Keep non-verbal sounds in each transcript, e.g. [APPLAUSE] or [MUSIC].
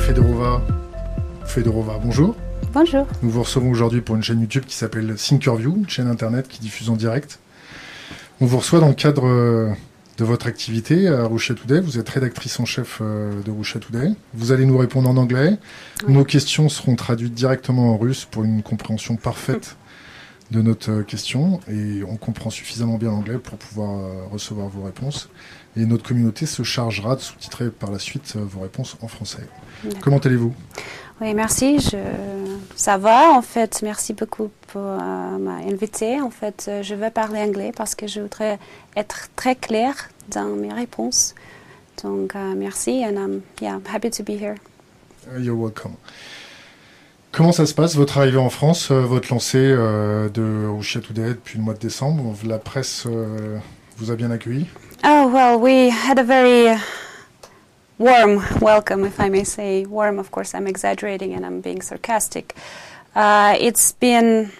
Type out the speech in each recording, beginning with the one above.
Fedorova. Fedorova, bonjour. Bonjour. Nous vous recevons aujourd'hui pour une chaîne YouTube qui s'appelle Thinkerview, une chaîne internet qui diffuse en direct. On vous reçoit dans le cadre euh, de votre activité à Russia Today. Vous êtes rédactrice en chef euh, de Russia Today. Vous allez nous répondre en anglais. Nos questions seront traduites directement en russe pour une compréhension parfaite de notre euh, question et on comprend suffisamment bien l'anglais pour pouvoir recevoir vos réponses. Et notre communauté se chargera de sous-titrer par la suite vos réponses en français. Comment allez-vous? Oui, merci. Je... Ça va, en fait. Merci beaucoup pour euh, m'inviter. En fait, euh, je vais parler anglais parce que je voudrais être très claire dans mes réponses. Donc, uh, merci and I'm yeah, happy to be here. You're welcome. Comment ça se passe, votre arrivée en France, euh, votre lancée euh, de Russia Today depuis le mois de décembre? La presse euh, vous a bien accueilli? Oh, well, we had a very warm welcome, if I may say. Warm, of course, I'm exaggerating and I'm being sarcastic. Uh, it's been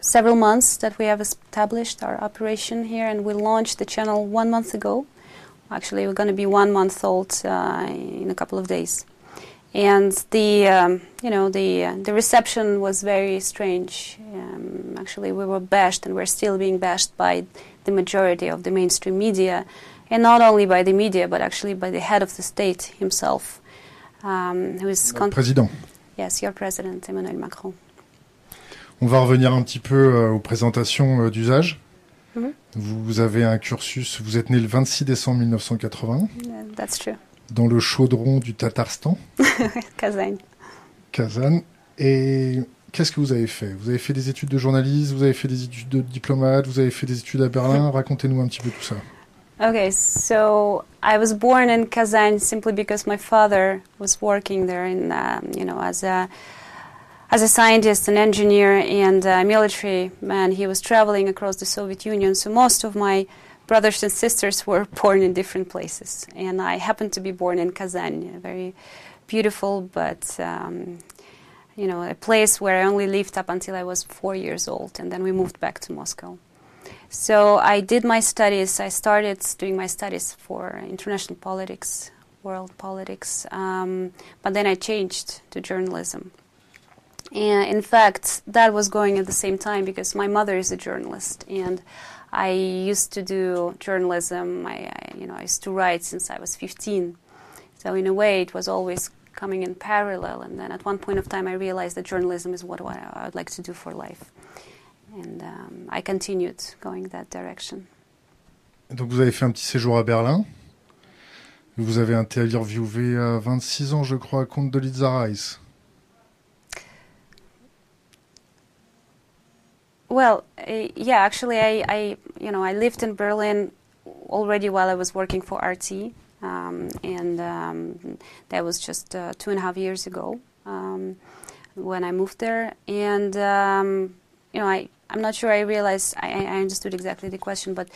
several months that we have established our operation here, and we launched the channel one month ago. Actually, we're going to be one month old uh, in a couple of days, and the um, you know the uh, the reception was very strange. Um, actually, we were bashed, and we're still being bashed by the majority of the mainstream media and not only by the media, but actually by the head of the state himself, um, who is Le président. yes, your president, Emmanuel Macron. On va revenir un petit peu euh, aux présentations euh, d'usage. Mhm. Vous avez un cursus, vous êtes né le 26 décembre 1980 Yeah, that's true. Dans le chaudron du Tatarstan, [LAUGHS] Kazan. Kazan. Et qu'est-ce que vous avez fait? Vous avez fait des études de journaliste, vous avez fait des études de diplomate, vous avez fait des études à Berlin? Racontez-nous un petit peu tout ça. Okay, so I was born in Kazan simply because my father was working there in, um, you know, as a as a scientist, an engineer, and a military man. He was traveling across the Soviet Union, so most of my brothers and sisters were [LAUGHS] born in different places, and I happened to be born in Kazan, a very beautiful but. Um, you know, a place where I only lived up until I was four years old, and then we moved back to Moscow. So I did my studies. I started doing my studies for international politics, world politics, um, but then I changed to journalism. And in fact, that was going at the same time because my mother is a journalist, and I used to do journalism. I, I, you know, I used to write since I was 15. So in a way, it was always coming in parallel. And then at one point of time, I realized that journalism is what I would like to do for life and um, I continued going that direction. Donc vous avez fait un petit séjour à Berlin. Vous avez interviewé à 26 ans, je crois, Condi Rice. Well, uh, yeah, actually, I, I, you know, I lived in Berlin already while I was working for RT, um, and um, that was just uh, two and a half years ago um, when I moved there. And um, you know, I, I'm not sure I realized I, I understood exactly the question, but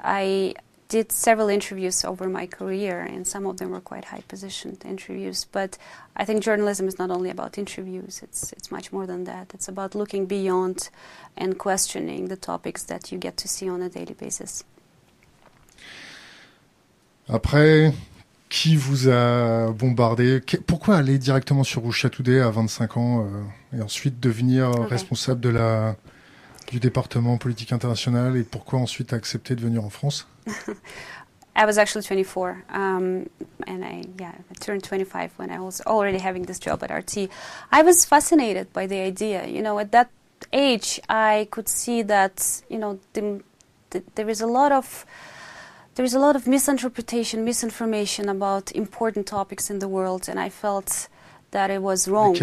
I did several interviews over my career, and some of them were quite high positioned interviews. But I think journalism is not only about interviews, it's, it's much more than that. It's about looking beyond and questioning the topics that you get to see on a daily basis. Après, qui vous a bombardé? Pourquoi aller directement sur Russia Today à 25 ans euh, et ensuite devenir Ok. responsable de la, du département politique internationale et pourquoi ensuite accepter de venir en France? [LAUGHS] I was actually 24, um, and I yeah I turned 25 when I was already having this job at RT. I was fascinated by the idea. You know, at that age, I could see that you know the, the, there is a lot of there is a lot of misinterpretation, misinformation about important topics in the world, and I felt that it was wrong.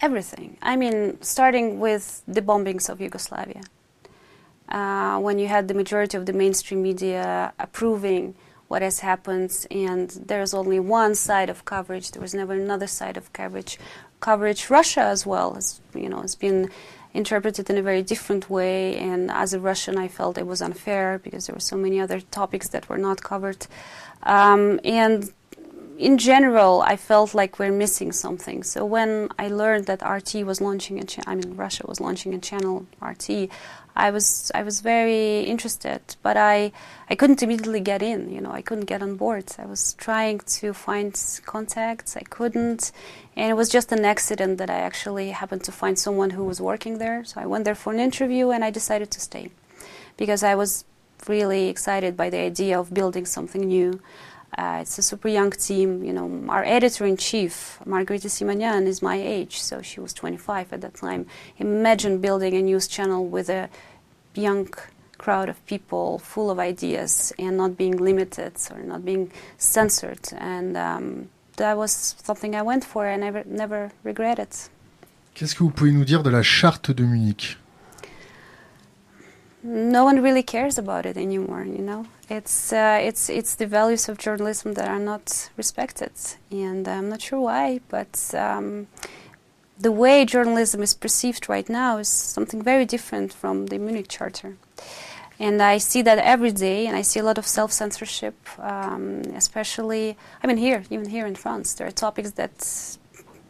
Everything. I mean, starting with the bombings of Yugoslavia. Uh, when you had the majority of the mainstream media approving what has happened, and there's only one side of coverage, there was never another side of coverage. Coverage, Russia as well, has, you know, has been interpreted in a very different way, and as a Russian, I felt it was unfair because there were so many other topics that were not covered. Um, and in general, I felt like we're missing something. So when I learned that RT was launching a, cha- I mean Russia was launching a channel RT, I was I was very interested, but I I couldn't immediately get in. You know, I couldn't get on board. I was trying to find contacts. I couldn't, and it was just an accident that I actually happened to find someone who was working there. So I went there for an interview, and I decided to stay because I was really excited by the idea of building something new. Uh, it's a super young team. You know, our editor in chief, Margarita Simonyan, is my age, so she was 25 at that time. Imagine building a news channel with a young crowd of people full of ideas and not being limited or not being censored. And um, that was something I went for and I never, never regret it. Qu'est-ce que vous pouvez nous dire de la charte de Munich no one really cares about it anymore. You know, it's uh, it's it's the values of journalism that are not respected, and I'm not sure why. But um, the way journalism is perceived right now is something very different from the Munich Charter, and I see that every day. And I see a lot of self censorship, um, especially. I mean, here, even here in France, there are topics that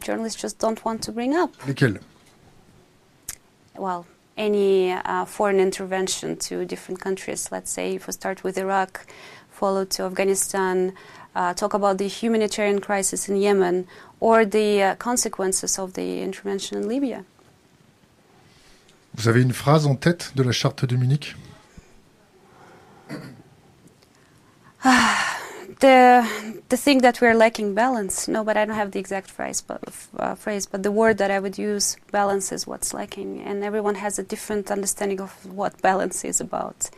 journalists just don't want to bring up. Well any uh, foreign intervention to different countries. Let's say if we start with Iraq, follow to Afghanistan, uh, talk about the humanitarian crisis in Yemen, or the uh, consequences of the intervention in Libya. Vous avez une phrase en tête de la charte de Munich the the thing that we're lacking balance. No, but I don't have the exact phrase, but uh, phrase. But the word that I would use, balance, is what's lacking, and everyone has a different understanding of what balance is about.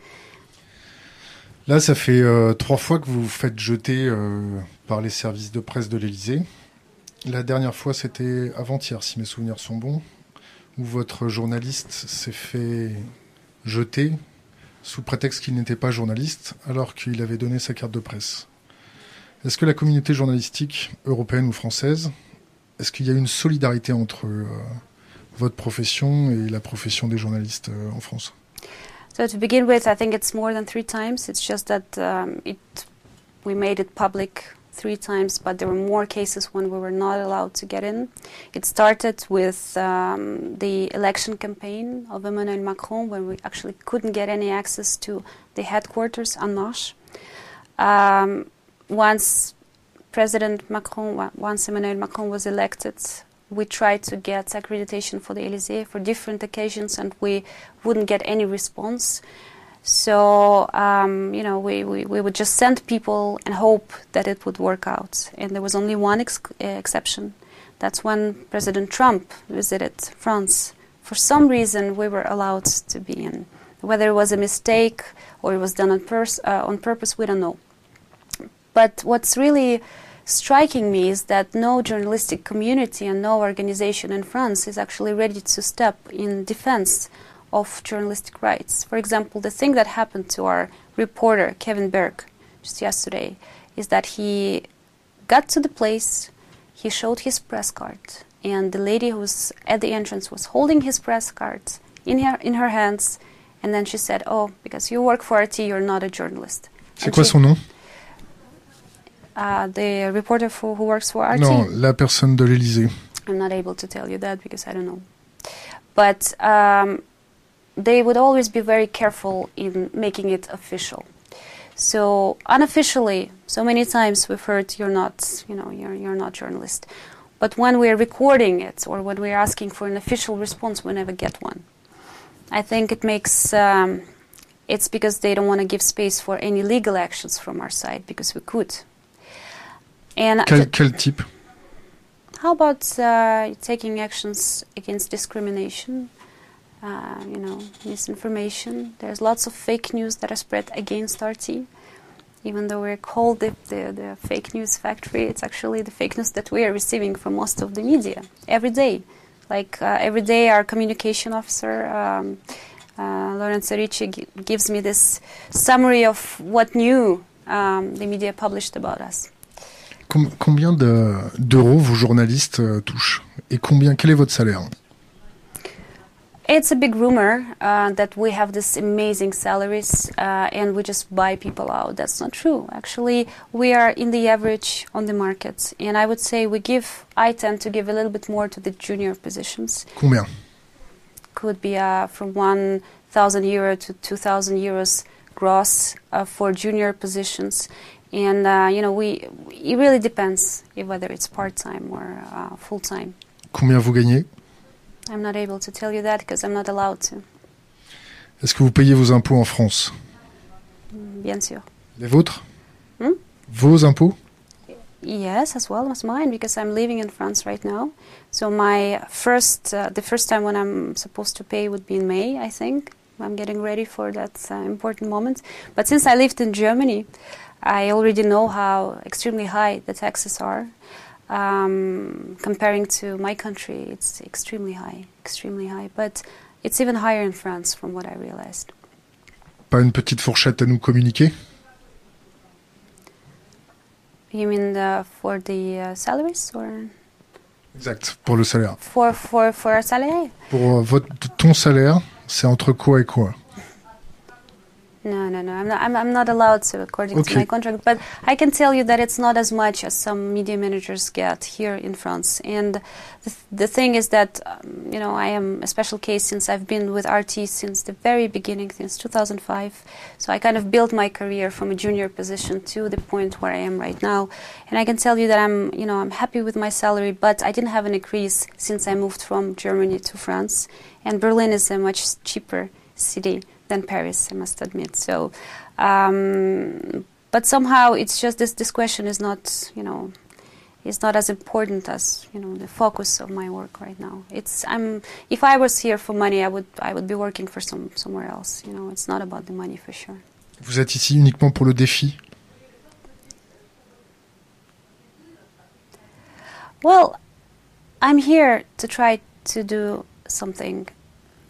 Là, ça fait euh, trois fois que vous vous faites jeter euh, par les services de presse de l'Élysée. La dernière fois, c'était avant-hier, si mes souvenirs sont bons, où votre journaliste s'est fait jeter sous prétexte qu'il n'était pas journaliste, alors qu'il avait donné sa carte de presse. Est-ce que la communauté journalistique européenne ou française, est-ce qu'il y a une solidarité entre euh, votre profession et la profession des journalistes euh, en France? So to begin with, I think it's more than three times. It's just that um, it we made it public three times, but there were more cases when we were not allowed to get in. It started with um, the election campaign of Emmanuel Macron, when we actually couldn't get any access to the headquarters en Marche. Um, once President Macron, once Emmanuel Macron was elected, we tried to get accreditation for the Elysee for different occasions, and we wouldn't get any response. So, um, you know, we, we, we, would just send people and hope that it would work out. And there was only one ex- exception. That's when President Trump visited France. For some reason, we were allowed to be in. Whether it was a mistake or it was done on, uh, on purpose, we don't know. But what's really striking me is that no journalistic community and no organization in France is actually ready to step in defense of journalistic rights. For example, the thing that happened to our reporter, Kevin Berg, just yesterday, is that he got to the place, he showed his press card, and the lady who was at the entrance was holding his press card in her, in her hands, and then she said, Oh, because you work for RT, you're not a journalist. C'est quoi son nom uh, the reporter for, who works for RT. Non, la personne de l'Élysée. I'm not able to tell you that because I don't know. But um, they would always be very careful in making it official. So unofficially, so many times we've heard you're not, you know, you're you're not journalist. But when we're recording it or when we're asking for an official response, we never get one. I think it makes. Um, it's because they don't want to give space for any legal actions from our side because we could. And Quel, quel type how about uh, taking actions against discrimination? Uh, you know, misinformation. There's lots of fake news that are spread against RT. Even though we're called the, the, the fake news factory, it's actually the fake news that we are receiving from most of the media every day. Like uh, every day, our communication officer, um, uh, Lorenzo Ricci, gi- gives me this summary of what new um, the media published about us. Com- Combien de- d'euros vos journalistes euh, touchent? Et combien Quel est votre salaire? It's a big rumor uh, that we have this amazing salaries uh, and we just buy people out. That's not true. Actually, we are in the average on the market, and I would say we give. I tend to give a little bit more to the junior positions. Combien? Could be uh, from one thousand euro to two thousand euros gross uh, for junior positions, and uh, you know we. It really depends if whether it's part time or uh, full time. Combien vous gagnez I'm not able to tell you that because I'm not allowed to. Est-ce que vous payez vos impôts en France Bien sûr. Les vôtres Hmm Vos impôts Yes, as well as mine, because I'm living in France right now. So my first, uh, the first time when I'm supposed to pay would be in May, I think. I'm getting ready for that uh, important moment. But since I lived in Germany, I already know how extremely high the taxes are. Um, comparing to my country, it's extremely high, extremely high. But it's even higher in France, from what I realized. Pas une petite fourchette à nous communiquer You mean the, for the uh, salaries or Exact, pour le salaire. for for for a salary? Pour euh, votre, ton salaire, c'est entre quoi et quoi No, no, no. I'm not. I'm, I'm not allowed to, according Okay. to my contract. But I can tell you that it's not as much as some media managers get here in France. And the, the thing is that um, you know I am a special case since I've been with RT since the very beginning, since 2005. So I kind of built my career from a junior position to the point where I am right now. And I can tell you that I'm, you know, I'm happy with my salary. But I didn't have an increase since I moved from Germany to France. And Berlin is a much cheaper city than Paris, I must admit. So, um, but somehow it's just this. This question is not, you know, is not as important as you know the focus of my work right now. It's I'm. If I was here for money, I would I would be working for some somewhere else. You know, it's not about the money for sure. Vous êtes ici uniquement pour le défi Well, I'm here to try to do something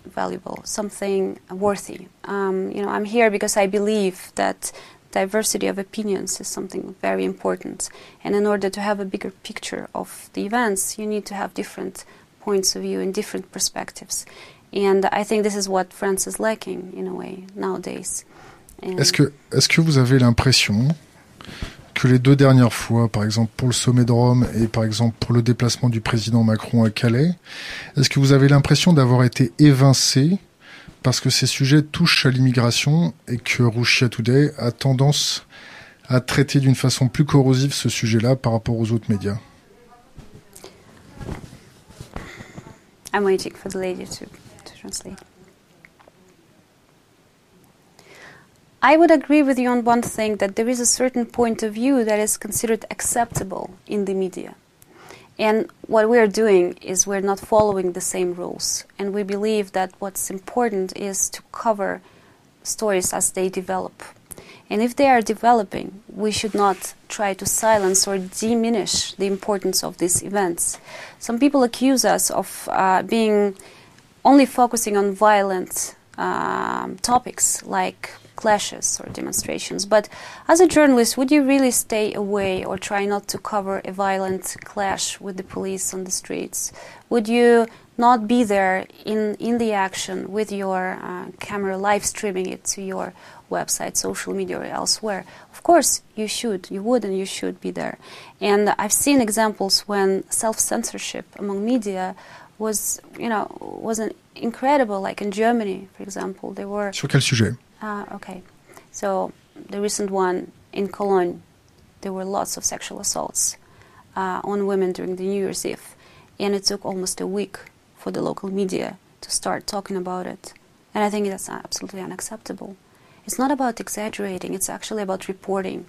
valuable, something worthy. Um, you know, I'm here because I believe that diversity of opinions is something very important. And in order to have a bigger picture of the events, you need to have different points of view and different perspectives. And I think this is what France is lacking in a way nowadays. Est-ce que, est que vous avez l'impression que les deux dernières fois, par exemple pour le sommet de Rome et par exemple pour le déplacement du président Macron à Calais, est-ce que vous avez l'impression d'avoir été évincé parce que ces sujets touchent à l'immigration et que Russia Today a tendance à traiter d'une façon plus corrosive ce sujet-là par rapport aux autres médias? Waiting for the lady to translate. I would agree with you on one thing that there is a certain point of view that is considered acceptable in the media. And what we are doing is we're not following the same rules. And we believe that what's important is to cover stories as they develop. And if they are developing, we should not try to silence or diminish the importance of these events. Some people accuse us of uh, being only focusing on violent um, topics like clashes or demonstrations. But as a journalist, would you really stay away or try not to cover a violent clash with the police on the streets? Would you not be there in, in the action with your uh, camera, live streaming it to your website, social media, or elsewhere? Of course, you should, you would, and you should be there. And I've seen examples when self censorship among media was, you know, was an incredible. Like in Germany, for example, there were Sur quel sujet Ah, okay. So the recent one in Cologne, there were lots of sexual assaults uh, on women during the New Year's Eve, and it took almost a week for the local media to start talking about it. And I think that's absolutely unacceptable. It's not about exaggerating; it's actually about reporting,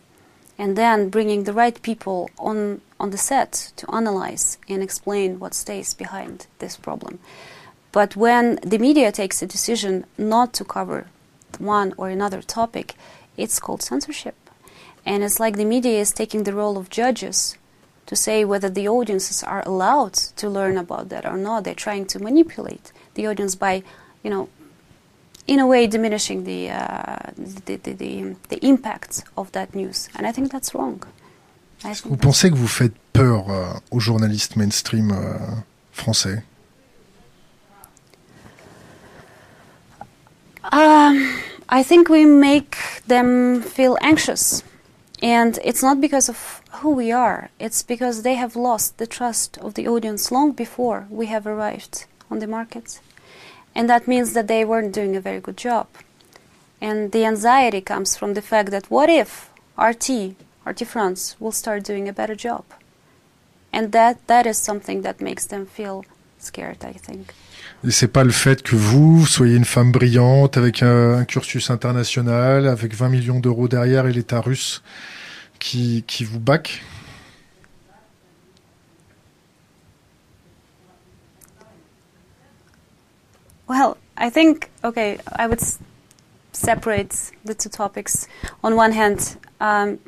and then bringing the right people on on the set to analyze and explain what stays behind this problem. But when the media takes a decision not to cover one or another topic, it's called censorship. And it's like the media is taking the role of judges to say whether the audiences are allowed to learn about that or not. They're trying to manipulate the audience by, you know, in a way diminishing the, uh, the, the, the, the impact of that news. And I think that's wrong. I Vous pensez que vous faites peur euh, aux journalistes mainstream euh, français Um, I think we make them feel anxious. And it's not because of who we are, it's because they have lost the trust of the audience long before we have arrived on the market. And that means that they weren't doing a very good job. And the anxiety comes from the fact that what if RT, RT France, will start doing a better job? And that, that is something that makes them feel scared, I think. Et c'est pas le fait que vous soyez une femme brillante avec un, un cursus international, avec 20 millions d'euros derrière et l'État russe qui, qui vous back Well, I think, okay, I would separate the two topics. On one hand, um,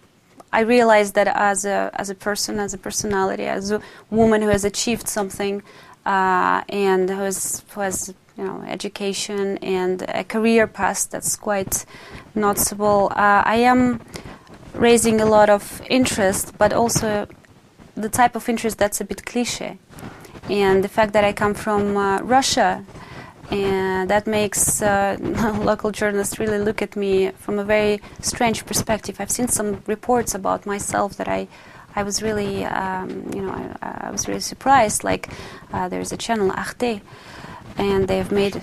I realized that as a, as a person, as a personality, as a woman who has achieved something uh, and who has, you know, education and a career path that's quite noticeable, uh, I am raising a lot of interest, but also the type of interest that's a bit cliche. And the fact that I come from uh, Russia, and that makes uh, [LAUGHS] local journalists really look at me from a very strange perspective. I've seen some reports about myself that I, I was really, um, you know, I, I was really surprised. Like uh, there's a channel Arte, and they have made.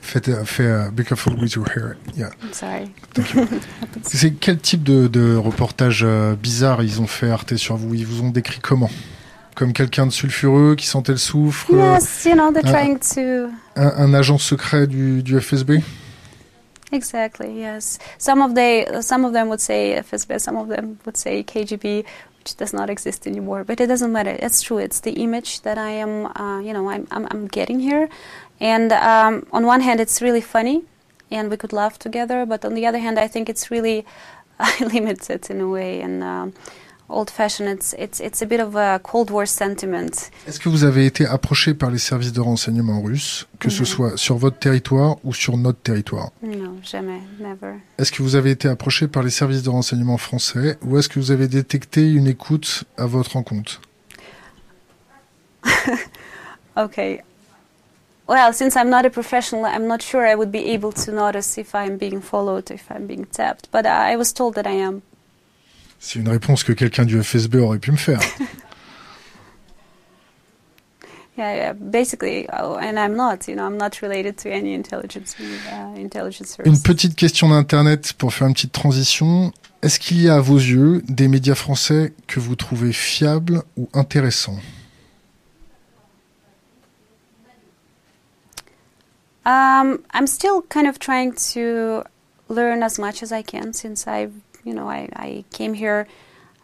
Faites, uh, fais, uh, be careful with your hair. Yeah. I'm sorry. [LAUGHS] C'est quel type de, de reportage euh, bizarre ils ont fait Arte sur vous? Ils vous ont décrit comment? Comme quelqu'un de sulfureux qui sentait le soufre euh, Yes, you know, they're uh, trying to. un, un agent secret du, du FSB Exactly. Yes. Some of they, some of them would say FSB. Some of them would say KGB, which does not exist anymore. But it doesn't matter. It's true. It's the image that I am. Uh, you know, I'm, I'm, I'm getting here. And um, on one hand, it's really funny, and we could laugh together. But on the other hand, I think it's really [LAUGHS] limited in a way and um, old-fashioned. It's, it's, it's a bit of a Cold War sentiment. Est-ce que vous avez été approché par les services de renseignement russes, que ce soit sur votre territoire ou sur notre territoire? No, jamais, never. Est-ce que vous avez été approché par les services de renseignement français ou est-ce que vous avez détecté une écoute à votre encontre? [LAUGHS] Okay. Well, since I'm not a professional, I'm not sure I would be able to notice if I'm being followed, if I'm being tapped. But I was told that I am. C'est une réponse que quelqu'un du FSB aurait pu me faire. [LAUGHS] Yeah, yeah basically, oh, and I'm not. You know, I'm not related to any intelligence uh, intelligence Une petite question d'Internet pour faire une petite transition. Est-ce qu'il y a à vos yeux des médias français que vous trouvez fiables ou intéressants? Um, I'm still kind of trying to learn as much as I can since I, you know, I, I came here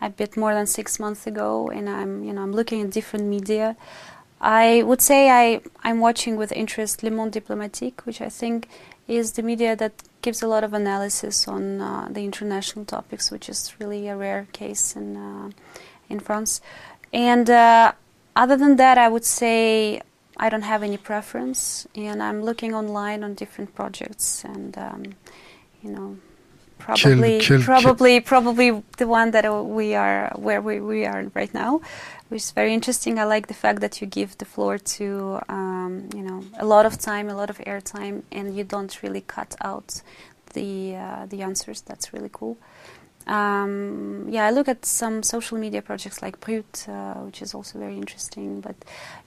a bit more than six months ago, and I'm, you know, I'm looking at different media. I would say I, I'm watching with interest Le Monde Diplomatique, which I think is the media that gives a lot of analysis on uh, the international topics, which is really a rare case in uh, in France. And uh, other than that, I would say I don't have any preference, and I'm looking online on different projects, and um, you know, probably, quel- probably, probably the one that we are where we, we are right now, which is very interesting. I like the fact that you give the floor to um, you know a lot of time, a lot of airtime, and you don't really cut out the uh, the answers. That's really cool. Um, yeah, I look at some social media projects like Brut, uh, which is also very interesting. But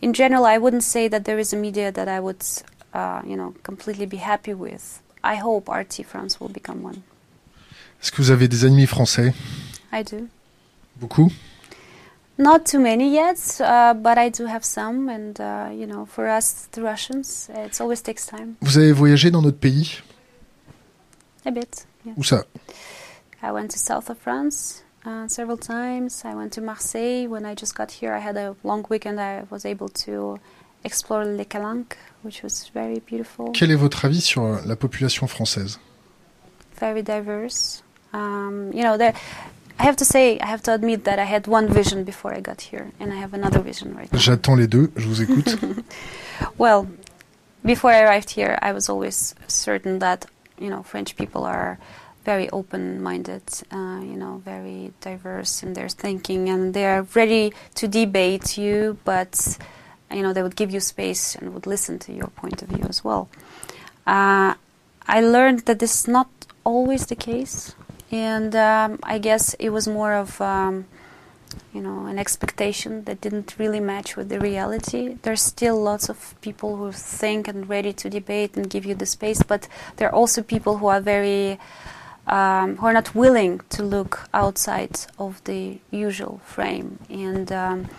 in general, I wouldn't say that there is a media that I would, uh, you know, completely be happy with. I hope RT France will become one. Est-ce que vous avez des ennemis français? I do. Beaucoup? Not too many yet, uh, but I do have some. And uh, you know, for us, the Russians, it always takes time. Vous avez voyagé dans notre pays? A bit. Yeah. Où ça? I went to south of France uh, several times. I went to Marseille when I just got here. I had a long weekend. I was able to explore Les Calanques, which was very beautiful, Quel est votre avis sur la population française? Very diverse. Um, you know, there. I have to say, I have to admit that I had one vision before I got here, and I have another vision right now. J'attends les deux, je vous écoute. [LAUGHS] Well, before I arrived here, I was always certain that you know French people are very open-minded, uh, you know, very diverse in their thinking, and they are ready to debate you, but you know they would give you space and would listen to your point of view as well. Uh, I learned that this is not always the case, and um, I guess it was more of um, you know an expectation that didn't really match with the reality. There's still lots of people who think and ready to debate and give you the space, but there are also people who are very um, who are not willing to look outside of the usual frame and. Um,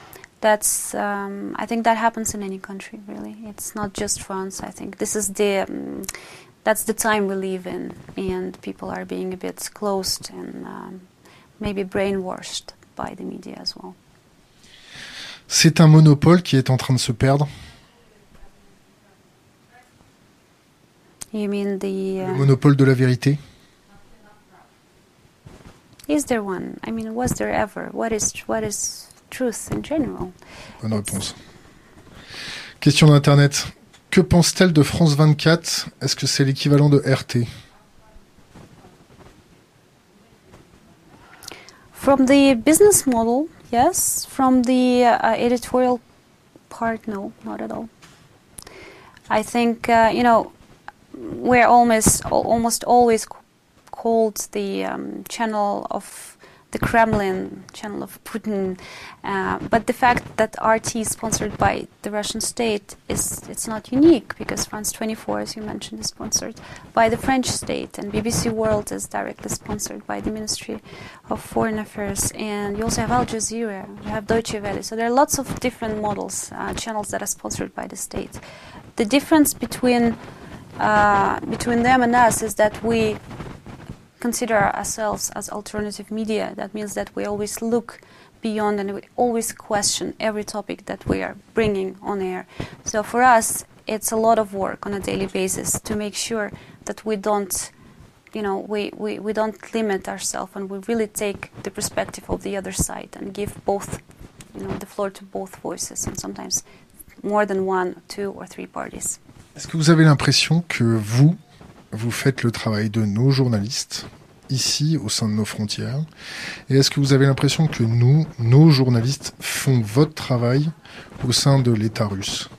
that's um, I think that happens in any country really. It's not just France. I think this is the um, that's the time we live in, and people are being a bit closed and um, maybe brainwashed by the media as well. C'est un monopole qui est en train de se perdre. You mean the Le uh, monopole de la vérité. is there one? I mean, was there ever? What is what is truth in general? Bonne réponse. Question d'Internet. Que pense-t-elle de France 24 Est-ce que c'est l'équivalent de RT From the business model, yes. From the uh, editorial part, no, not at all. I think uh, you know we're almost al- almost always called the um, channel of the Kremlin, channel of Putin. Uh, but the fact that RT is sponsored by the Russian state is it's not unique because France 24, as you mentioned, is sponsored by the French state, and BBC World is directly sponsored by the Ministry of Foreign Affairs. And you also have Al Jazeera, you have Deutsche Welle. So there are lots of different models, uh, channels that are sponsored by the state. The difference between uh, between them and us is that we consider ourselves as alternative media. That means that we always look beyond and we always question every topic that we are bringing on air. So for us, it's a lot of work on a daily basis to make sure that we don't you know we, we, we don't limit ourselves and we really take the perspective of the other side and give both you know the floor to both voices and sometimes more than one two or three parties Est-ce que vous avez l'impression que vous, vous faites le travail de nos journalistes ici au sein de nos frontières Et est-ce que vous avez l'impression que nous, nos journalistes, font votre travail au sein de l'État russe?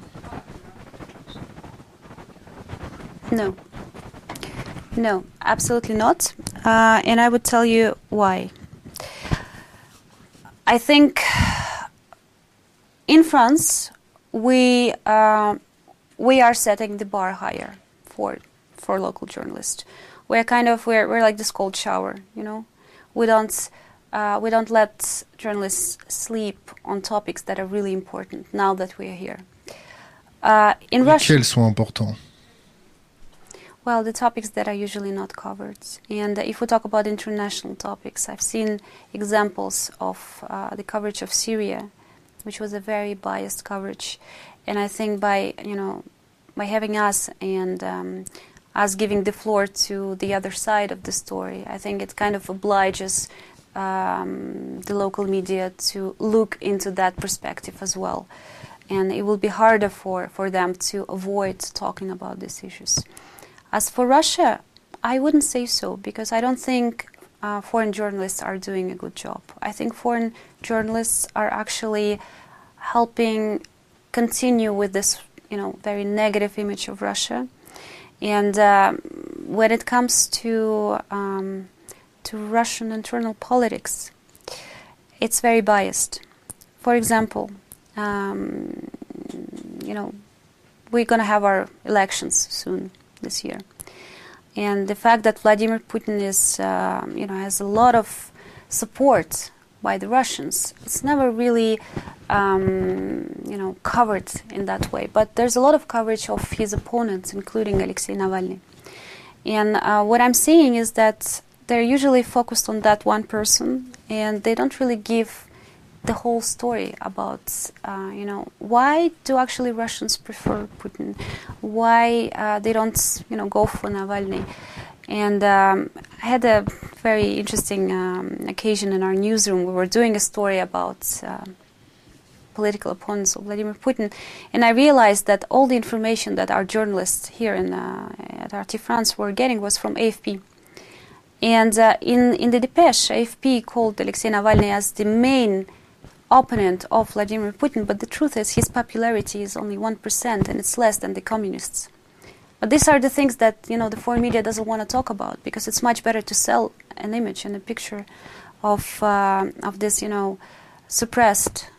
No. No, absolutely not. Uh, and I would tell you why. I think in France, we, uh, we are setting the bar higher for, for local journalists. We're kind of, we're, we're like this cold shower, you know? We don't, uh, we don't let journalists sleep on topics that are really important now that we're here. Uh, in Russia, sont importants well, the topics that are usually not covered. And if we talk about international topics, I've seen examples of uh, the coverage of Syria, which was a very biased coverage. And I think by you know by having us and um, us giving the floor to the other side of the story, I think it kind of obliges um, the local media to look into that perspective as well. And it will be harder for, for them to avoid talking about these issues. As for Russia, I wouldn't say so because I don't think uh, foreign journalists are doing a good job. I think foreign journalists are actually helping continue with this, you know, very negative image of Russia. And um, when it comes to um, to Russian internal politics, it's very biased. For example, um, you know, we're going to have our elections soon this year, and the fact that Vladimir Putin is, uh, you know, has a lot of support by the Russians, it's never really, um, you know, covered in that way. But there's a lot of coverage of his opponents, including Alexei Navalny. And uh, what I'm seeing is that they're usually focused on that one person, and they don't really give the whole story about, uh, you know, why do actually Russians prefer Putin? Why uh, they don't, you know, go for Navalny? And um, I had a very interesting um, occasion in our newsroom. We were doing a story about uh, political opponents of Vladimir Putin, and I realized that all the information that our journalists here in, uh, at RT France were getting was from AFP. And uh, in, in the depeche, AFP called Alexei Navalny as the main opponent of Vladimir Putin, but the truth is his popularity is only 1% and it's less than the communists. But these are the things that you know the foreign media doesn't want to talk about because it's much better to sell an image and a picture of uh, of this you know suppressed.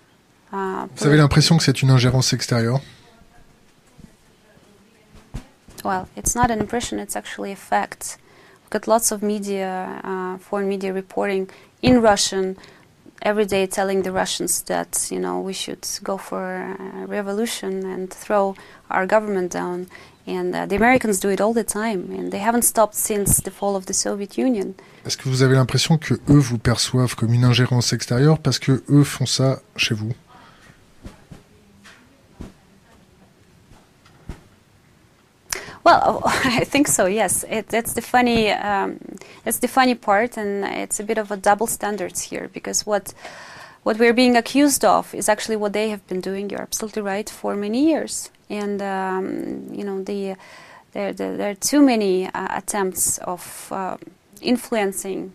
Uh, Vous avez l'impression que c'est une ingérence extérieure well, it's not an impression; it's actually a fact. We've got lots of media, uh, foreign media reporting in Russian every day, telling the Russians that you know we should go for a revolution and throw our government down. And uh, the Americans do it all the time, and they haven't stopped since the fall of the Soviet Union. Est-ce que vous avez l'impression que eux vous perçoivent comme une ingérence extérieure parce que eux font ça chez vous Well, [LAUGHS] I think so. Yes, it, it's the funny, um, it's the funny part, and it's a bit of a double standards here because what what we're being accused of is actually what they have been doing. You're absolutely right for many years, and um, you know the there, there, there are too many uh, attempts of uh, influencing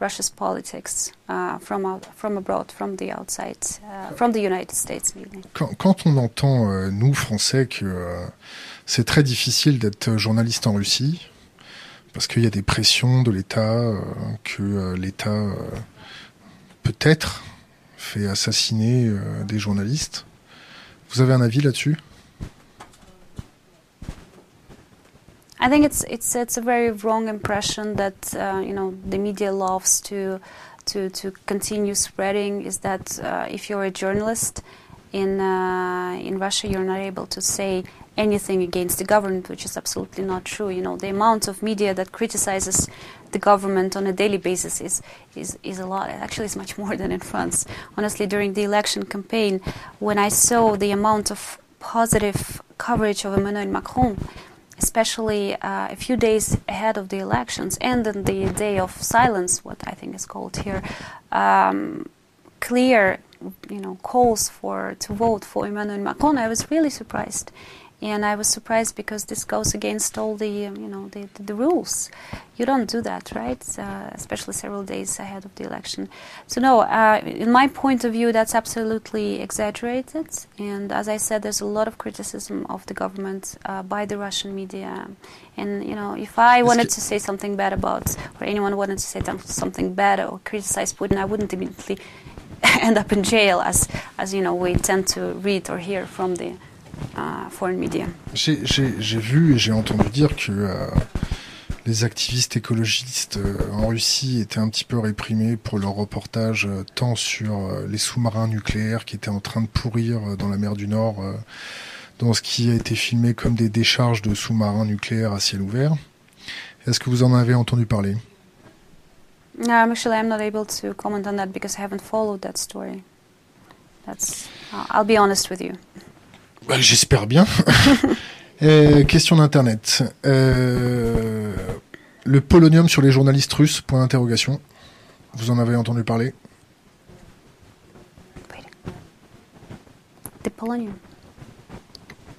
Russia's politics uh, from out, from abroad, from the outside, uh, from the United States, quand, quand on entend, euh, nous, Français, que euh, c'est très difficile d'être journaliste en Russie, parce qu'il y a des pressions de l'État, euh, que euh, l'État euh, peut-être fait assassiner euh, des journalistes. Vous avez un avis là-dessus? I think it's it's it's a very wrong impression that uh, you know the media loves to to to continue spreading is that uh, if you're a journalist in uh, in Russia you're not able to say anything against the government, which is absolutely not true. You know the amount of media that criticizes the government on a daily basis is is is a lot. Actually, it's much [LAUGHS] more than in France. Honestly, during the election campaign, when I saw the amount of positive coverage of Emmanuel Macron especially uh, a few days ahead of the elections and then the day of silence, what I think is called here, um, clear, you know, calls for to vote for Emmanuel Macron. I was really surprised, and I was surprised because this goes against all the, you know, the, the, the rules. You don't do that, right? Uh, especially several days ahead of the election. So no, uh, in my point of view, that's absolutely exaggerated. And as I said, there's a lot of criticism of the government uh, by the Russian media. And you know, if I wanted to say something bad about, or anyone wanted to say something bad or criticize Putin, I wouldn't immediately [LAUGHS] end up in jail, as as you know, we tend to read or hear from the uh, foreign media. J'ai vu et j'ai entendu dire que euh, les activistes écologistes euh, en Russie étaient un petit peu réprimés pour leur reportage euh, tant sur euh, les sous-marins nucléaires qui étaient en train de pourrir dans la mer du Nord, dans ce qui a été filmé comme des décharges de sous-marins nucléaires à ciel ouvert. Est-ce que vous en avez entendu parler? No, I'm actually I'm not able to comment on that because I haven't followed that story. That's I'll be honest with you. Bah, J'espère bien. [LAUGHS] Euh, question d'internet. Euh, le polonium sur les journalistes russes Point d'interrogation. Vous en avez entendu parler? Wait. The polonium.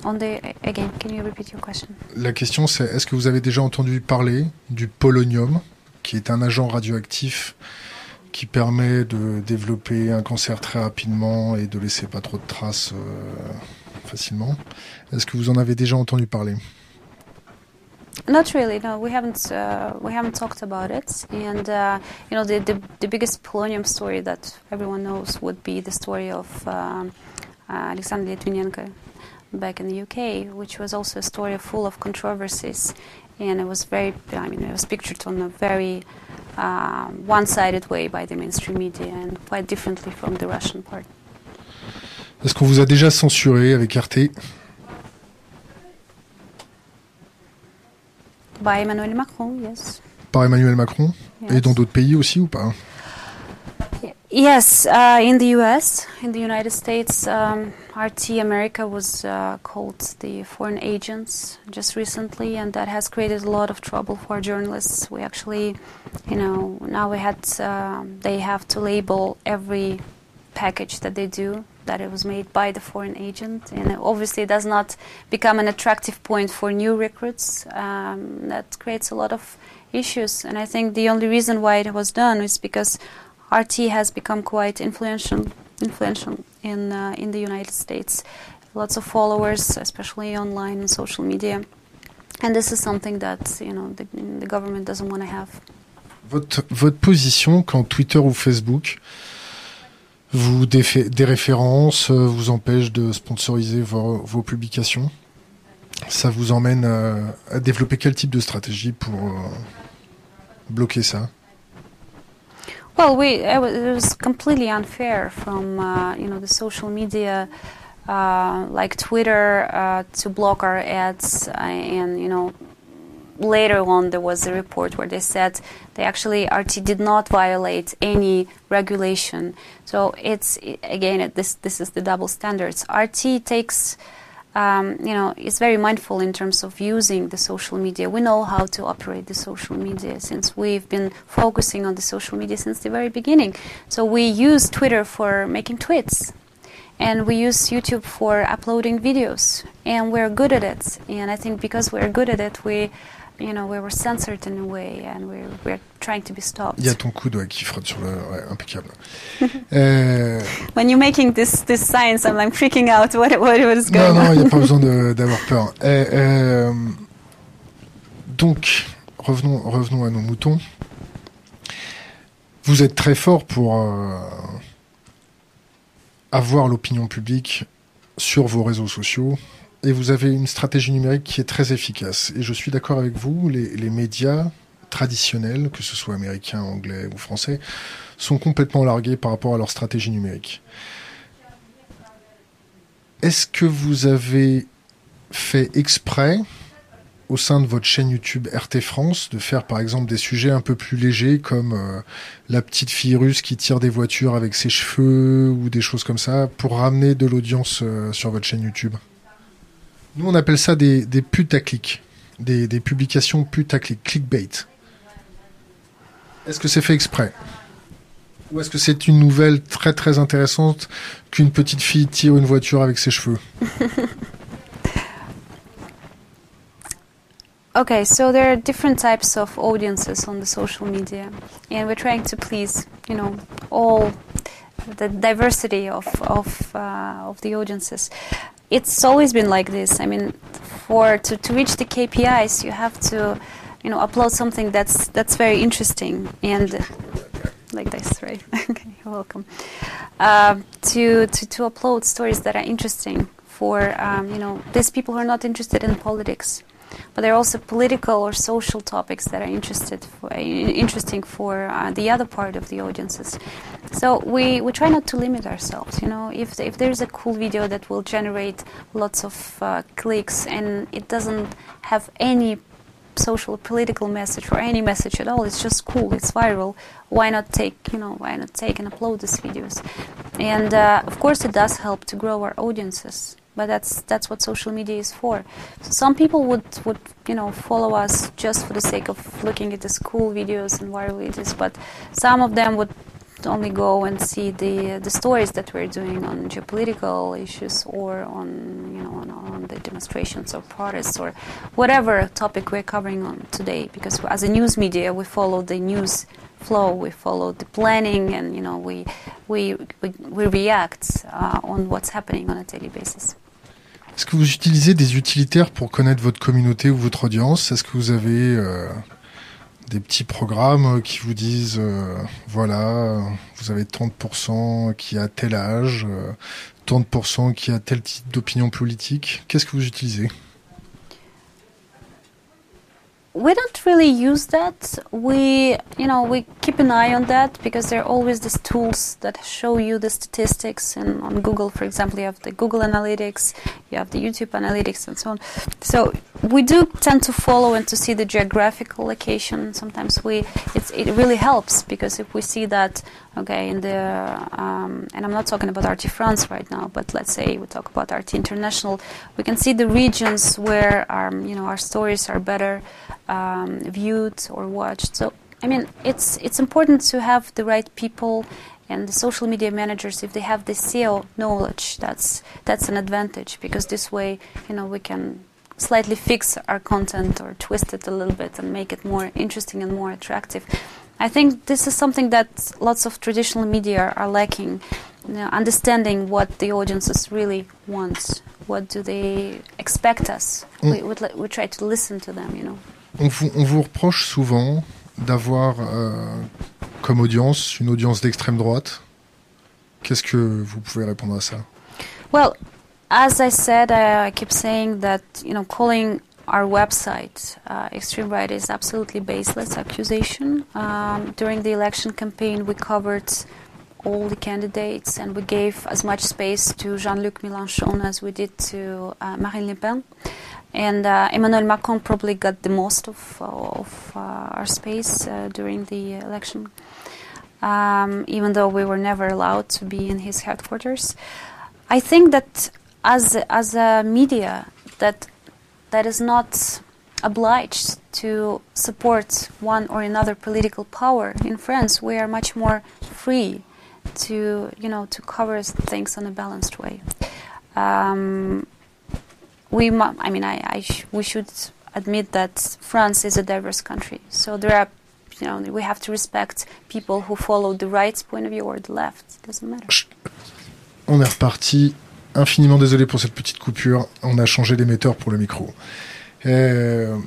On the again, can you repeat your question? La question c'est est-ce que vous avez déjà entendu parler du polonium, qui est un agent radioactif qui permet de développer un cancer très rapidement et de laisser pas trop de traces euh, facilement Est-ce que vous en avez déjà entendu parler Not really. No, we haven't. Uh, we haven't talked about it. And uh, you know, the, the the biggest polonium story that everyone knows would be the story of um, uh, Alexander Litvinenko back in the UK, which was also a story full of controversies, and it was very. I mean, it was pictured on a very uh, one-sided way by the mainstream media, and quite differently from the Russian part. Est-ce qu'on vous a déjà censuré avec RT By Emmanuel Macron, yes. par Emmanuel Macron? Et Yes. dans d'autres pays aussi ou pas? Yes, uh, in the U.S., in the United States, um, RT America was uh, called the foreign agents just recently, and that has created a lot of trouble for journalists. We actually, you know, now we had um they have to label every package that they do that it was made by the foreign agent, and it obviously does not become an attractive point for new recruits. Um, that creates a lot of issues, and I think the only reason why it was done is because RT has become quite influential, influential in uh, in the United States. Lots of followers, especially online and social media, and this is something that you know the, the government doesn't want to have. Votre, votre position quand Twitter ou Facebook vous défait, des références, euh, vous empêche de sponsoriser vos, vos publications, ça vous emmène à, à, développer quel type de stratégie pour euh, bloquer ça? Well, we it was completely unfair from uh, you know the social media uh, like Twitter uh, to block our ads, uh, and you know later on there was a report where they said they actually RT did not violate any regulation. So it's again this this is the double standards. RT takes um, you know, is very mindful in terms of using the social media. We know how to operate the social media since we've been focusing on the social media since the very beginning. So we use Twitter for making tweets, and we use YouTube for uploading videos, and we're good at it. And I think because we're good at it, we you know, we were censored in a way, and we're, we're trying to be stopped. Il y a ton coude ouais, qui frotte sur le, ouais, impeccable. [LAUGHS] euh... When you're making this this science, I'm like freaking out. What what, is going non, on? Non, il n'y a pas besoin [LAUGHS] d'avoir peur. Euh, euh, donc, revenons revenons à nos moutons. Vous êtes très fort pour euh, avoir l'opinion publique sur vos réseaux sociaux, et vous avez une stratégie numérique qui est très efficace. Et je suis d'accord avec vous, les, médias traditionnels, que ce soit américains, anglais ou français, sont complètement largués par rapport à leur stratégie numérique. Est-ce que vous avez fait exprès au sein de votre chaîne YouTube RT France de faire par exemple des sujets un peu plus légers comme euh, la petite fille russe qui tire des voitures avec ses cheveux ou des choses comme ça pour ramener de l'audience euh, sur votre chaîne YouTube? Nous, on appelle ça des, des putaclics, des, des publications putaclic, clickbait. Est-ce que c'est fait exprès? Ou est-ce que c'est une nouvelle très très intéressante qu'une petite fille tire une voiture avec ses cheveux? [LAUGHS] Okay, so there are different types of audiences on the social media, and we're trying to please, you know, all the diversity of of uh, of the audiences. It's always been like this. I mean, for to, to reach the KPIs, you have to, you know, upload something that's that's very interesting and like this, right? [LAUGHS] okay, you're welcome. Uh, to, to to upload stories that are interesting for um, you know these people who are not interested in politics but there are also political or social topics that are interested for, interesting for uh, the other part of the audiences. So we, we try not to limit ourselves. You know, if if there's a cool video that will generate lots of uh, clicks and it doesn't have any social political message or any message at all it's just cool it's viral why not take you know why not take and upload these videos and uh, of course it does help to grow our audiences but that's that's what social media is for. So some people would would you know follow us just for the sake of looking at the school videos and viral videos, but some of them would only go and see the the stories that we're doing on geopolitical issues or on you know on, on the demonstrations or protests or whatever topic we're covering on today. Because as a news media, we follow the news flow, we follow the planning, and you know we we we, we react uh, on what's happening on a daily basis. Est-ce que vous utilisez des utilitaires pour connaître votre communauté ou votre audience? Est-ce que vous avez euh, des petits programmes qui vous disent euh, voilà, vous avez 30% qui a tel âge, euh, 30% qui a tel type d'opinion politique? Qu'est-ce que vous utilisez? We don't really use that. We, you know, we keep an eye on that because there are always these tools that show you the statistics. And on Google, for example, you have the Google Analytics, you have the YouTube Analytics, and so on. So we do tend to follow and to see the geographical location. Sometimes we, it really helps because if we see that, okay, in the, um, and I'm not talking about RT France right now, but let's say we talk about RT International, we can see the regions where, our, you know, our stories are better um, viewed or watched. So I mean, it's it's important to have the right people and the social media managers if they have the SEO knowledge. That's that's an advantage because this way, you know, we can slightly fix our content or twist it a little bit and make it more interesting and more attractive. I think this is something that lots of traditional media are lacking. you know, understanding what the audiences really want. What do they expect us? Mm. We, we, we try to listen to them, you know. On vous, on vous reproche souvent d'avoir euh, comme audience une audience d'extrême droite. Qu'est-ce que vous pouvez répondre à ça Well, as I said, I, I keep saying that you know calling our website uh, extreme right is absolutely baseless accusation. Um, during the election campaign, we covered all the candidates and we gave as much space to Jean-Luc Mélenchon as we did to uh, Marine Le Pen. And uh, Emmanuel Macron probably got the most of, of uh, our space uh, during the election, um, even though we were never allowed to be in his headquarters. I think that as as a media that that is not obliged to support one or another political power in France, we are much more free to you know to cover things in a balanced way. Um, we, I mean, I, I sh- we should admit that France is a diverse country. So there are, you know, we have to respect people who follow the right point of view or the left. It doesn't matter. On est reparti. Infiniment désolé pour cette petite coupure. On a changé d'émetteur pour le micro. Euh,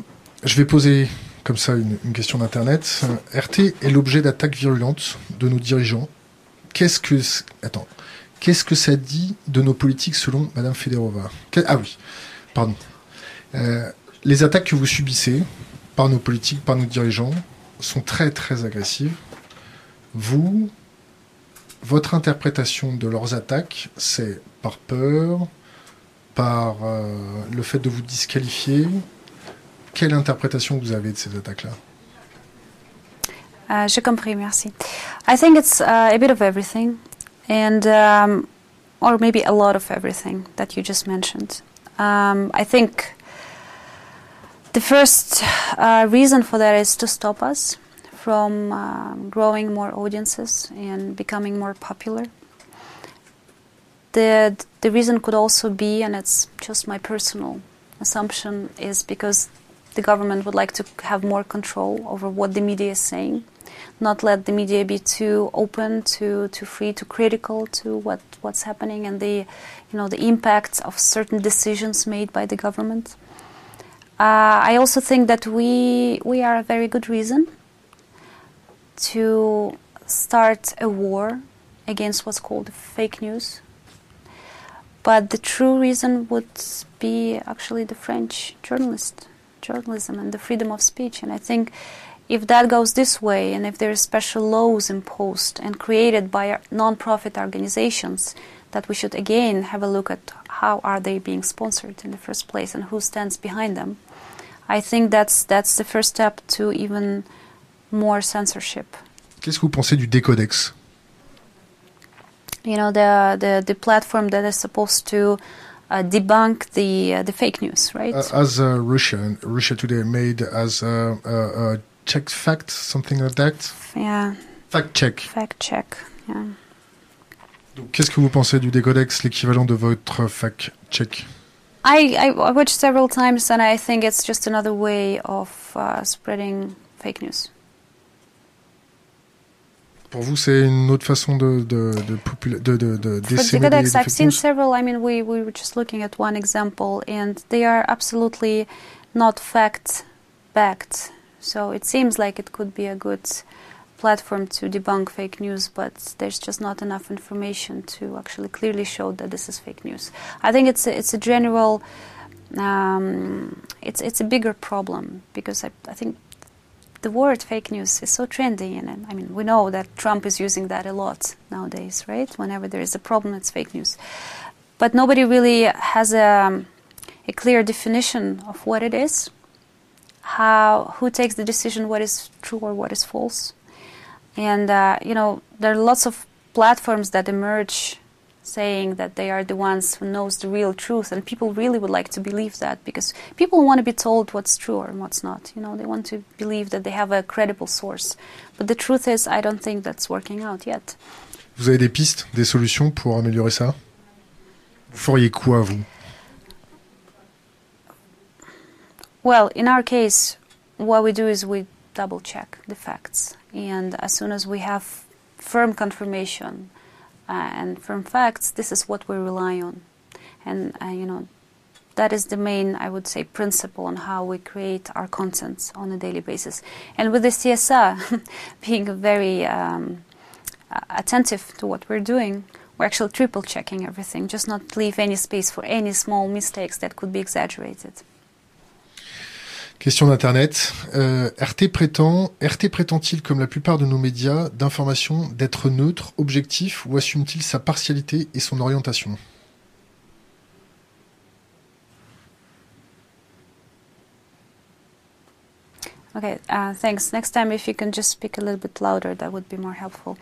je vais poser comme ça une, question d'internet. RT est l'objet d'attaques virulentes de nos dirigeants. Qu'est-ce que attends Qu'est-ce que ça dit de nos politiques selon Madame Federova? Ah oui, pardon. Euh, les attaques que vous subissez par nos politiques, par nos dirigeants, sont très très agressives. Vous, votre interprétation de leurs attaques, c'est par peur, par euh, le fait de vous disqualifier. Quelle interprétation vous avez de ces attaques-là? Uh, J'ai compris, merci. I think it's uh, a bit of everything, and um, or maybe a lot of everything that you just mentioned. Um, I think the first uh, reason for that is to stop us from um, growing more audiences and becoming more popular. The the reason could also be, and it's just my personal assumption, is because the government would like to have more control over what the media is saying, not let the media be too open, too too free, too critical to what what's happening and the you know the impact of certain decisions made by the government. Uh, I also think that we we are a very good reason to start a war against what's called fake news. But the true reason would be actually the French journalist journalism and the freedom of speech. And I think if that goes this way, and if there are special laws imposed and created by non-profit organizations, that we should again have a look at how are they being sponsored in the first place and who stands behind them. I think that's that's the first step to even more censorship. Qu'est-ce que vous pensez du décodex You know, the the, the platform that is supposed to uh, debunk the uh, the fake news, right? Uh, As uh, Russia, Russia Today made as a, a, a check fact, something like that yeah, Fact check. fact check. Yeah. Donc, Qu'est-ce que vous pensez du décodex, l'équivalent de votre fact check I, I I watched several times, and I think it's just another way of uh, spreading fake news. Pour vous, c'est une autre façon de, de, de, de, de, de For décémer des, I've seen several. I mean, we, we were just looking at one example, and they are absolutely not fact backed. So it seems like it could be a good platform to debunk fake news, but there's just not enough information to actually clearly show that this is fake news. I think it's a, it's a general, um, it's it's a bigger problem because I, I think the word fake news is so trendy, and I mean we know that Trump is using that a lot nowadays, right? Whenever there is a problem, it's fake news, but nobody really has a a clear definition of what it is, how who takes the decision what is true or what is false, and uh, you know there are lots of platforms that emerge saying that they are the ones who knows the real truth and people really would like to believe that because people want to be told what's true or what's not you know? They want to believe that they have a credible source. But the truth is i don't think that's working out yet. Vous avez des pistes, des solutions pour améliorer ça? Vous feriez quoi, vous? Well in our case what we do is we double check the facts. And as soon as we have firm confirmation and from facts, this is what we rely on. And, uh, you know, that is the main, I would say, principle on how we create our contents on a daily basis. And with the CSA [LAUGHS] being very um, attentive to what we're doing, we're actually triple checking everything, just not leave any space for any small mistakes that could be exaggerated. Question d'Internet. Euh, RT prétend, RT prétend-il, comme la plupart de nos médias d'information, d'être neutre, objectif, ou assume-t-il sa partialité et son orientation? Okay, uh, thanks. Next time, if you can just speak a little bit louder, that would be more helpful.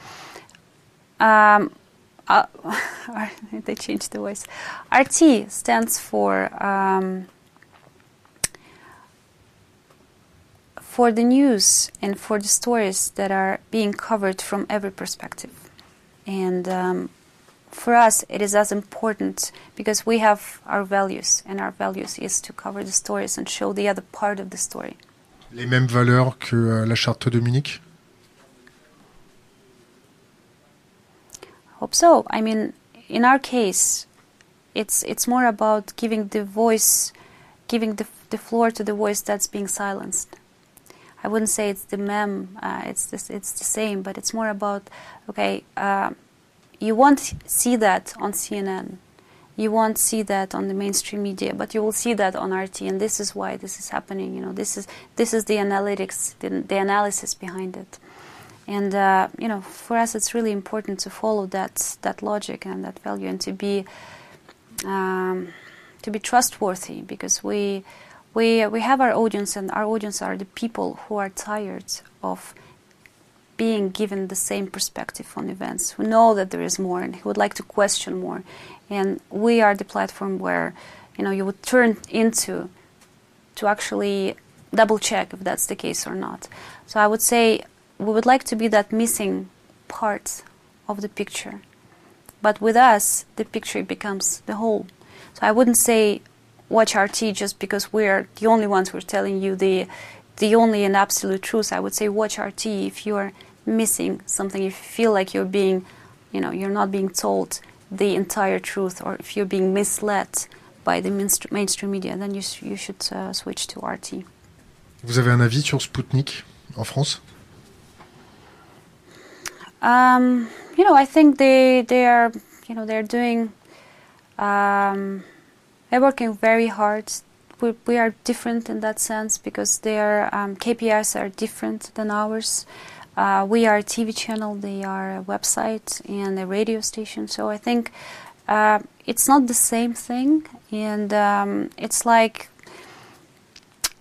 Um, uh, [LAUGHS] they changed the voice. RT stands for um, for the news and for the stories that are being covered from every perspective, and um, for us, it is as important because we have our values, and our values is to cover the stories and show the other part of the story. Les mêmes valeurs que euh, la charte de Munich Hope so. I mean, in our case, it's it's more about giving the voice, giving the the floor to the voice that's being silenced. I wouldn't say it's the mem. Uh, it's this, it's the same, but it's more about okay. Uh, you won't see that on CNN. You won't see that on the mainstream media, but you will see that on RT, and this is why this is happening. You know, this is this is the analytics, the, the analysis behind it. And uh, you know, for us, it's really important to follow that that logic and that value, and to be um, to be trustworthy, because we we we have our audience, and our audience are the people who are tired of being given the same perspective on events, who know that there is more, and who would like to question more. And we are the platform where you know you would turn into to actually double check if that's the case or not. So I would say we would like to be that missing part of the picture. But with us, the picture becomes the whole. So I wouldn't say watch RT just because we're the only ones who are telling you the the only and absolute truth. I would say watch RT if you're missing something, if you feel like you're being, you know, you're not being told the entire truth, or if you're being misled by the mainstream media, then you, you should uh, switch to RT. Vous avez un avis sur Sputnik en France Um, you know, I think they they are you know they're doing um, they're working very hard. We, we are different in that sense because their um, KPIs are different than ours. Uh, we are a TV channel, they are a website and a radio station. So I think uh, it's not the same thing, and um, it's like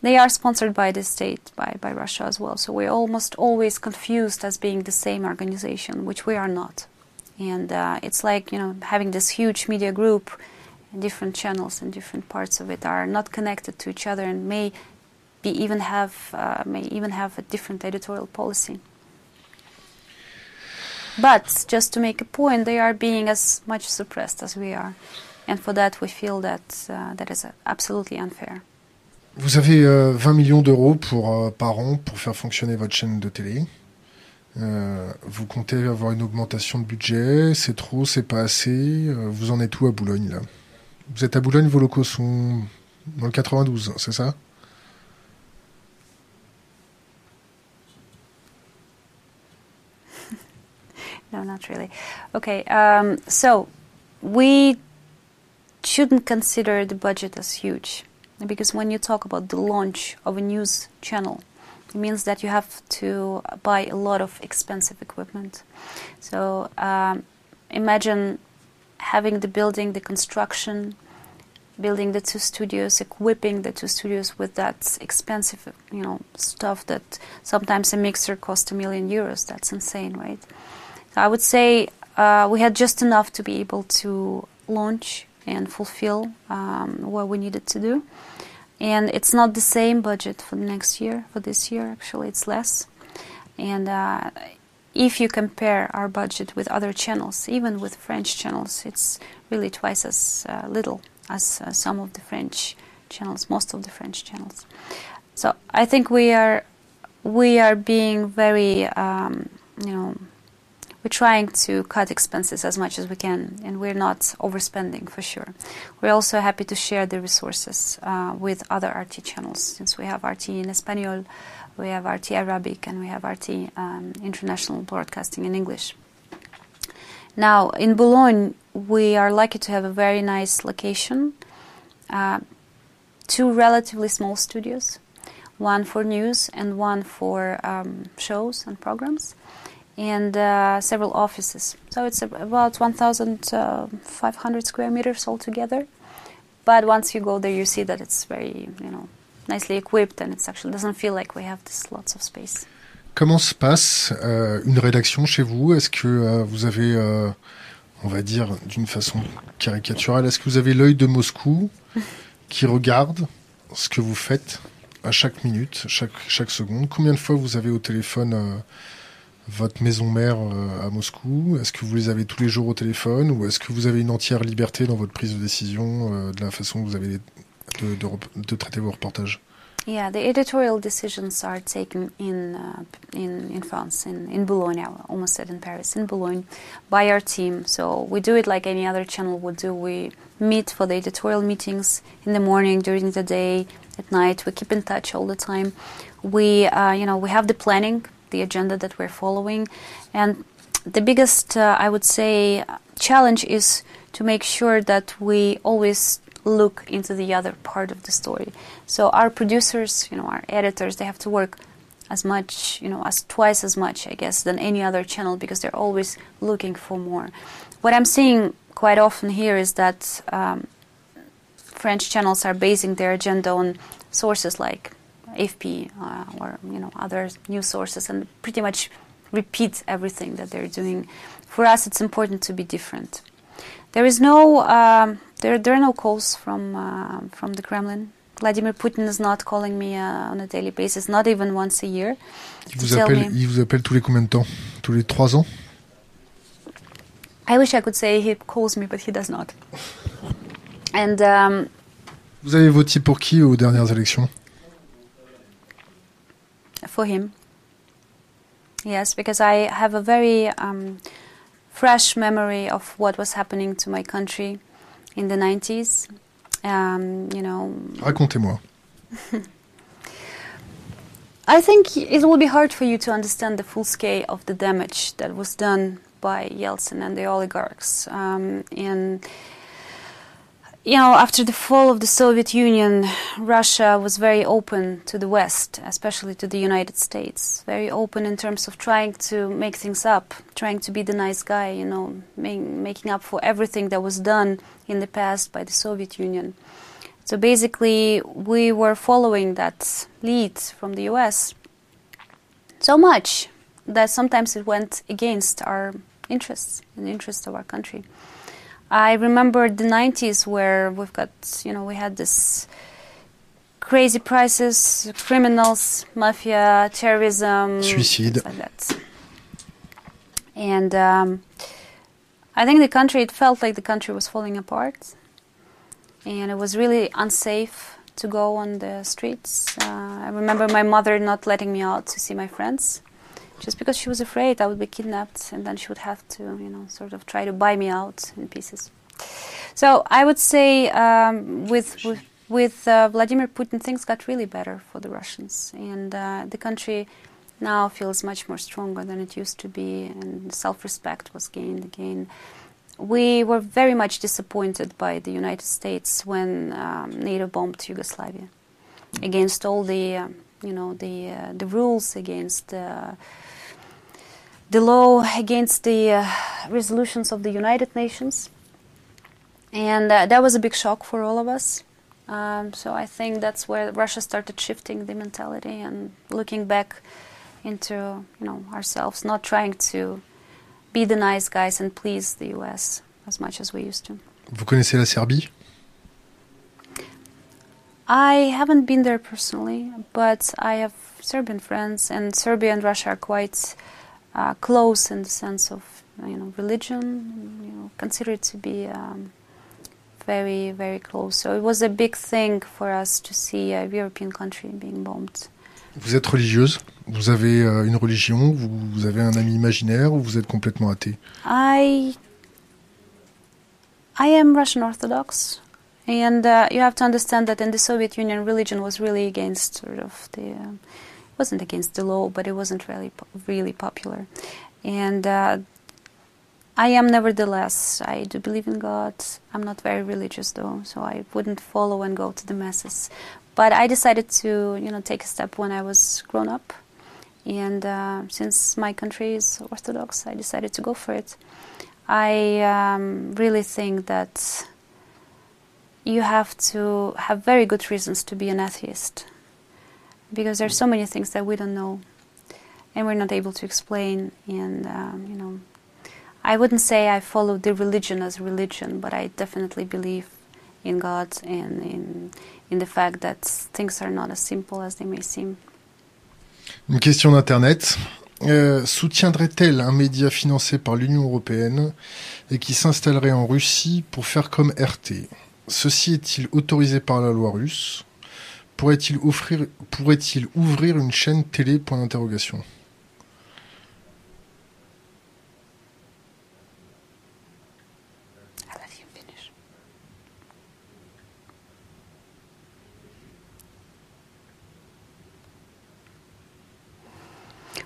they are sponsored by the state, by, by Russia as well. So we're almost always confused as being the same organization, which we are not. And uh, it's like, you know, having this huge media group, different channels and different parts of it are not connected to each other and may be even have uh, may even have a different editorial policy. But just to make a point, they are being as much suppressed as we are, and for that we feel that uh, that is absolutely unfair. Vous avez 20 euh, millions d'euros pour, euh, par an pour faire fonctionner votre chaîne de télé. Euh, vous comptez avoir une augmentation de budget C'est trop C'est pas assez Vous en êtes où à Boulogne là? Vous êtes à Boulogne, vos locaux sont dans le 92, c'est ça [LAUGHS] No, not really. Okay, um, so we shouldn't consider the budget as huge. because when you talk about the launch of a news channel, it means that you have to buy a lot of expensive equipment. So um, imagine having the building, the construction, building the two studios, equipping the two studios with that expensive, you know, stuff that sometimes a mixer costs a million euros. That's insane, right? So I would say uh, we had just enough to be able to launch and fulfill um, what we needed to do. And it's not the same budget for the next year. For this year, actually, it's less. And uh, if you compare our budget with other channels, even with French channels, it's really twice as uh, little as uh, some of the French channels, most of the French channels. So I think we are we are being very, um, you know, we're trying to cut expenses as much as we can, and we're not overspending for sure. We're also happy to share the resources uh, with other RT channels, since we have RT in Espanol, we have RT Arabic, and we have RT um, International Broadcasting in English. Now, in Boulogne, we are lucky to have a very nice location. Uh, two relatively small studios, one for news and one for um, shows and programs and uh, several offices. So it's about 1,500 square meters altogether. But once you go there, you see that it's very, you know, nicely equipped, and it actually doesn't feel like we have this lots of space. Comment se passe euh, une rédaction chez vous? Est-ce que euh, vous avez, euh, on va dire d'une façon caricaturale, est-ce que vous avez l'œil de Moscou [LAUGHS] qui regarde ce que vous faites à chaque minute, chaque, chaque seconde? Combien de fois vous avez au téléphone votre maison mère à Moscou? Est-ce que vous les avez tous les jours au téléphone ou est-ce que vous avez une entière liberté dans votre prise de décision de la façon que vous avez de, de, de traiter vos reportages Yeah, the editorial decisions are taken in uh, in in France, in in Boulogne. I almost said in Paris, in Boulogne, by our team. So we do it like any other channel would do. We meet for the editorial meetings in the morning, during the day, at night. We keep in touch all the time. We, uh, you know, we have the planning the agenda that we're following. And the biggest, uh, I would say, challenge is to make sure that we always look into the other part of the story. So our producers, you know, our editors, they have to work as much, you know, as twice as much, I guess, than any other channel because they're always looking for more. What I'm seeing quite often here is that um, French channels are basing their agenda on sources like AFP uh, or you know other news sources and pretty much repeat everything that they're doing. For us, it's important to be different. There is no um, there there are no calls from uh, from the Kremlin. Vladimir Putin is not calling me uh, on a daily basis, not even once a year. Il vous, appelle, il vous appelle tous les combien de temps Tous les trois ans I wish I could say he calls me, but he does not. And um, vous avez voté pour qui aux dernières élections for him. Yes, because I have a very um, fresh memory of what was happening to my country in the 90s. Um, you know. Racontez-moi. [LAUGHS] I think it will be hard for you to understand the full scale of the damage that was done by Yeltsin and the oligarchs. Um, and you know, after the fall of the Soviet Union, Russia was very open to the West, especially to the United States. Very open in terms of trying to make things up, trying to be the nice guy, you know, making up for everything that was done in the past by the Soviet Union. So basically, we were following that lead from the US so much that sometimes it went against our interests and the interests of our country. I remember the 90s where we've got, you know, we had this crazy prices, criminals, mafia, terrorism, suicide, like that. And um, I think the country, it felt like the country was falling apart, and it was really unsafe to go on the streets. Uh, I remember my mother not letting me out to see my friends just because she was afraid I would be kidnapped and then she would have to, you know, sort of try to buy me out in pieces. So I would say um, with with, with uh, Vladimir Putin, things got really better for the Russians, and uh, the country now feels much more stronger than it used to be, and self-respect was gained again. We were very much disappointed by the United States when um, NATO bombed Yugoslavia, against all the, uh, you know, the uh, the rules, against uh, the law against the uh, resolutions of the United Nations. And uh, that was a big shock for all of us. Um, so I think that's where Russia started shifting the mentality and looking back into you know ourselves, not trying to be the nice guys and please the U.S. as much as we used to. Vous connaissez la Serbie? I haven't been there personally, but I have Serbian friends, and Serbia and Russia are quite uh, close in the sense of you know religion, you know, considered to be um, very very close. So it was a big thing for us to see a European country being bombed. Vous êtes religieuse? Vous avez euh, une religion? Vous, vous, avez un ami imaginaire ou vous êtes complètement athée? I I am Russian Orthodox, and uh, you have to understand that in the Soviet Union, religion was really against sort of the uh, wasn't against the law, but it wasn't really really popular, and. Uh, I am nevertheless. I do believe in God. I'm not very religious though, so I wouldn't follow and go to the masses. But I decided to, you know, take a step when I was grown up, and uh, since my country is Orthodox, I decided to go for it. I um, really think that you have to have very good reasons to be an atheist because there's so many things that we don't know and we're not able to explain and um, you know i wouldn't say i follow the religion as religion but i definitely believe in god and in, in the fact that things are not as simple as they may seem. Une question d'internet. Euh, soutiendrait-elle un média financé par l'Union européenne et qui s'installerait en Russie pour faire comme RT Ceci est-il autorisé par la loi russe? Pourrait-il pourrait ouvrir une chaîne télé? D'interrogation.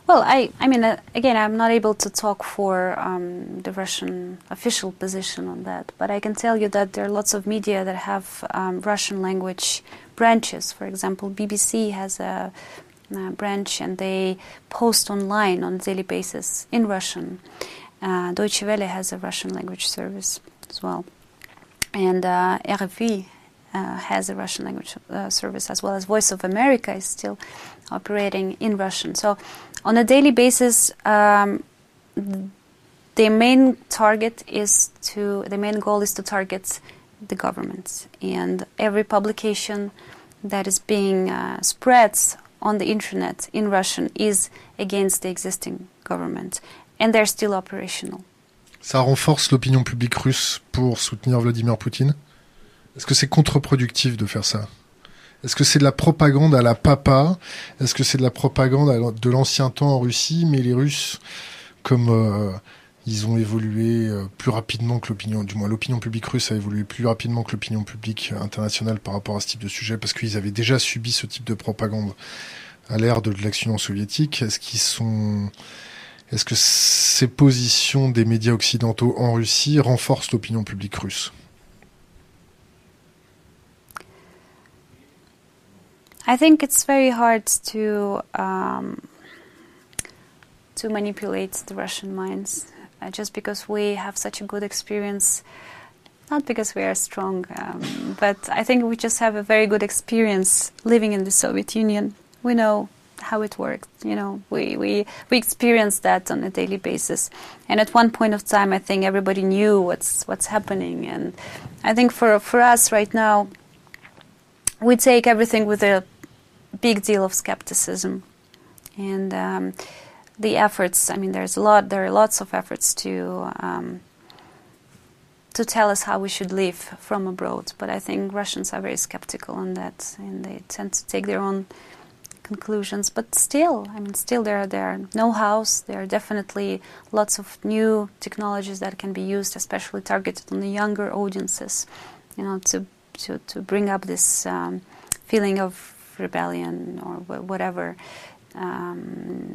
Well, I, I mean, uh, again, I'm not able to talk for um, the Russian official position on that, but I can tell you that there are lots of media that have um, Russian language branches. For example, BBC has a, a, branch and they post online on a daily basis in Russian. Uh, Deutsche Welle has a Russian language service as well. And uh, RFI uh, has a Russian language uh, service as well as Voice of America is still operating in Russian. So on a daily basis, um, the main target is to the main goal is to target the government, and every publication that is being uh, spread on the internet in Russian is against the existing government, and they're still operational. Ça renforce l'opinion publique russe pour soutenir Vladimir Poutine? Est-ce que c'est contre-productif de faire ça? Est-ce que c'est de la propagande à la papa? Est-ce que c'est de la propagande de l'ancien temps en Russie? Mais les Russes, comme euh, ils ont évolué euh, plus rapidement que l'opinion, du moins l'opinion publique russe a évolué plus rapidement que l'opinion publique internationale par rapport à ce type de sujet, parce qu'ils avaient déjà subi ce type de propagande à l'ère de l'action soviétique. Est-ce qu'ils sont est-ce que ces positions des médias occidentaux en Russie renforcent l'opinion publique russe? I think it's very hard to um, to manipulate the Russian minds, uh, just because we have such a good experience. Not because we are strong, um, but I think we just have a very good experience living in the Soviet Union. We know how it worked. You know, we, we, we experienced that on a daily basis. And at one point of time, I think everybody knew what's, what's happening. And I think for, for us right now, we take everything with a big deal of skepticism, and um, the efforts. I mean, there's a lot. There are lots of efforts to um, to tell us how we should live from abroad. But I think Russians are very skeptical on that, and they tend to take their own conclusions. But still, I mean, still there are there are know-hows. There are definitely lots of new technologies that can be used, especially targeted on the younger audiences. You know, to to to bring up this um, feeling of rebellion or whatever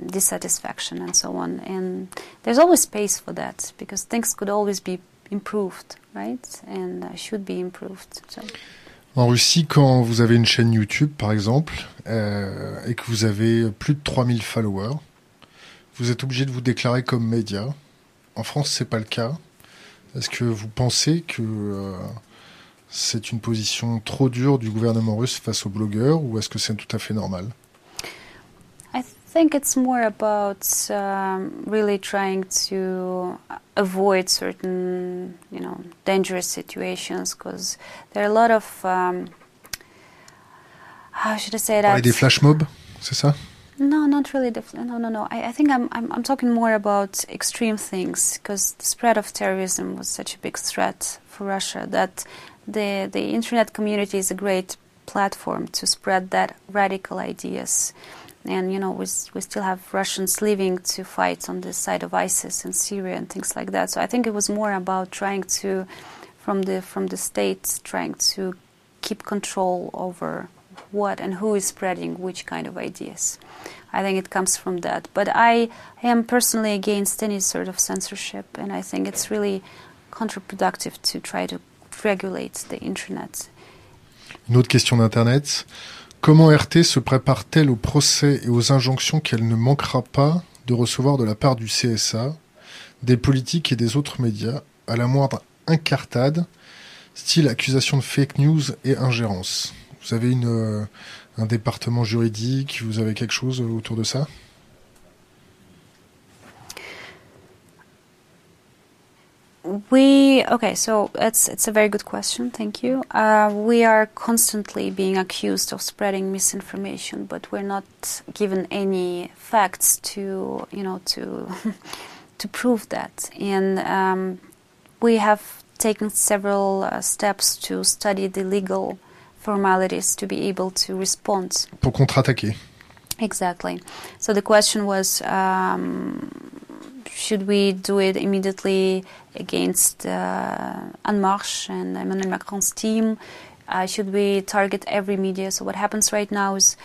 dissatisfaction and so on. And there's always space for that because things could always be improved, right? And should be improved. So. En Russie, quand vous avez une chaîne YouTube, par exemple, euh, et que vous avez plus de 3000 followers, vous êtes obligé de vous déclarer comme média. En France, c'est pas le cas. Est-ce que vous pensez que euh, c'est une position trop dure du gouvernement russe face aux blogueurs ou est-ce que c'est tout à fait normal? Think it's more about um, really trying to avoid certain, you know, dangerous situations because there are a lot of um, how should I say that? des flash mobs, c'est ça? No, not really. no, no, no. I, I think I'm, I'm, I'm talking more about extreme things because the spread of terrorism was such a big threat for Russia that the the internet community is a great platform to spread that radical ideas. And you know we we still have Russians leaving to fight on the side of ISIS in Syria and things like that. So I think it was more about trying to, from the from the states, trying to keep control over what and who is spreading which kind of ideas. I think it comes from that. But I am personally against any sort of censorship, and I think it's really counterproductive to try to regulate the internet. Une autre question d'Internet. Comment RT se prépare-t-elle au procès et aux injonctions qu'elle ne manquera pas de recevoir de la part du CSA, des politiques et des autres médias à la moindre incartade, style accusation de fake news et ingérence? Vous avez euh, un département juridique, vous avez quelque chose autour de ça? We okay, so it's it's a very good question. Thank you. Uh, we are constantly being accused of spreading misinformation, but we're not given any facts to you know to [LAUGHS] to prove that. And um, we have taken several uh, steps to study the legal formalities to be able to respond. Pour contre-attaquer. Exactly. So the question was. Um, should we do it immediately against uh, En Marche and Emmanuel Macron's team? Uh, should we target every media? So what happens right now is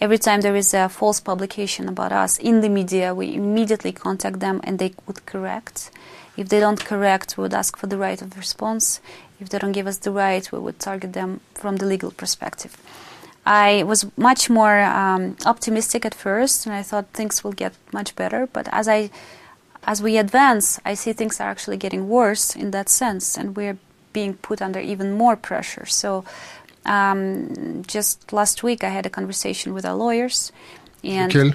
every time there is a false publication about us in the media, we immediately contact them and they would correct. If they don't correct, we would ask for the right of response. If they don't give us the right, we would target them from the legal perspective. I was much more um, optimistic at first, and I thought things will get much better. But as I as we advance, I see things are actually getting worse in that sense, and we're being put under even more pressure. So, um, just last week, I had a conversation with our lawyers, and Lequel?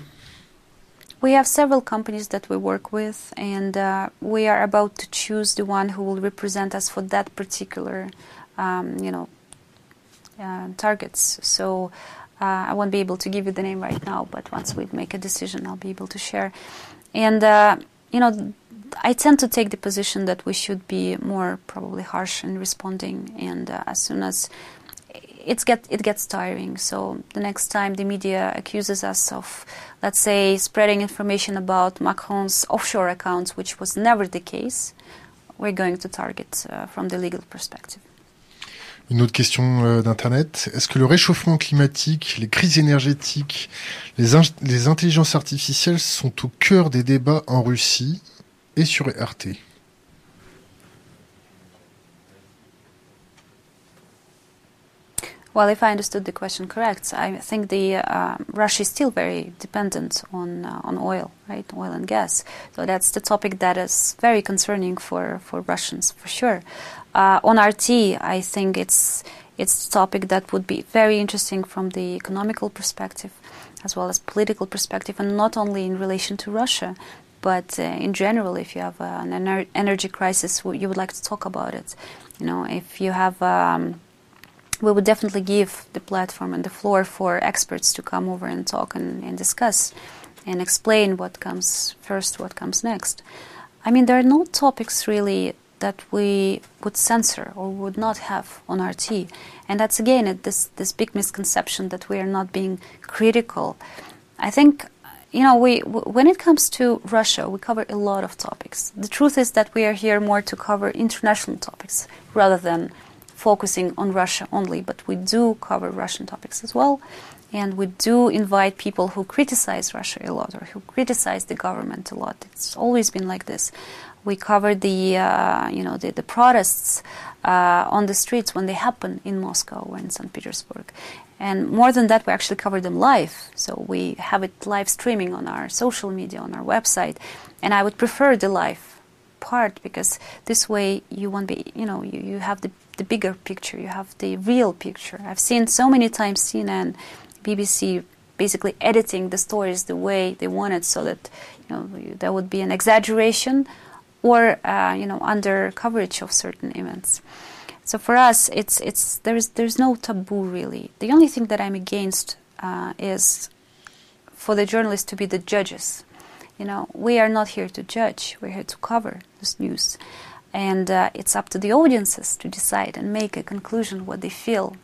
we have several companies that we work with, and uh, we are about to choose the one who will represent us for that particular, um, you know, uh, targets. So. Uh, I won't be able to give you the name right now, but once we make a decision, I'll be able to share. And uh, you know, I tend to take the position that we should be more probably harsh in responding, and uh, as soon as it's get it gets tiring. So the next time the media accuses us of, let's say, spreading information about Macron's offshore accounts, which was never the case, we're going to target uh, from the legal perspective. Une autre question euh, d'Internet. Est-ce que le réchauffement climatique, les crises énergétiques, les, in les, intelligences artificielles sont au cœur des débats en Russie et sur RT Well, if I understood the question correct, I think the uh, Russia is still very dependent on uh, on oil, right, oil and gas. So that's the topic that is very concerning for, for Russians, for sure. Uh, on RT, I think it's it's a topic that would be very interesting from the economical perspective, as well as political perspective, and not only in relation to Russia, but uh, in general. If you have an ener- energy crisis, you would like to talk about it. You know, if you have um, we would definitely give the platform and the floor for experts to come over and talk and, and, discuss and explain what comes first, what comes next. I mean, there are no topics really that we would censor or would not have on RT. And that's again this this big misconception that we are not being critical. I think you know we when it comes to Russia, we cover a lot of topics. The truth is that we are here more to cover international topics rather than focusing on Russia only, but we do cover Russian topics as well. And we do invite people who criticize Russia a lot or who criticize the government a lot. It's always been like this. We cover the, uh, you know, the, the protests uh, on the streets when they happen in Moscow or in St. Petersburg. And more than that, we actually cover them live. So we have it live streaming on our social media, on our website. And I would prefer the live part because this way you won't be, you know, you, you have the, the bigger picture, you have the real picture. I've seen so many times CNN, BBC basically editing the stories the way they wanted so that, you know, there would be an exaggeration or uh, you know under coverage of certain events. So for us, it's it's there's there's no taboo really. The only thing that I'm against uh, is for the journalists to be the judges. You know, we are not here to judge. We're here to cover this news, and uh, it's up to the audiences to decide and make a conclusion what they feel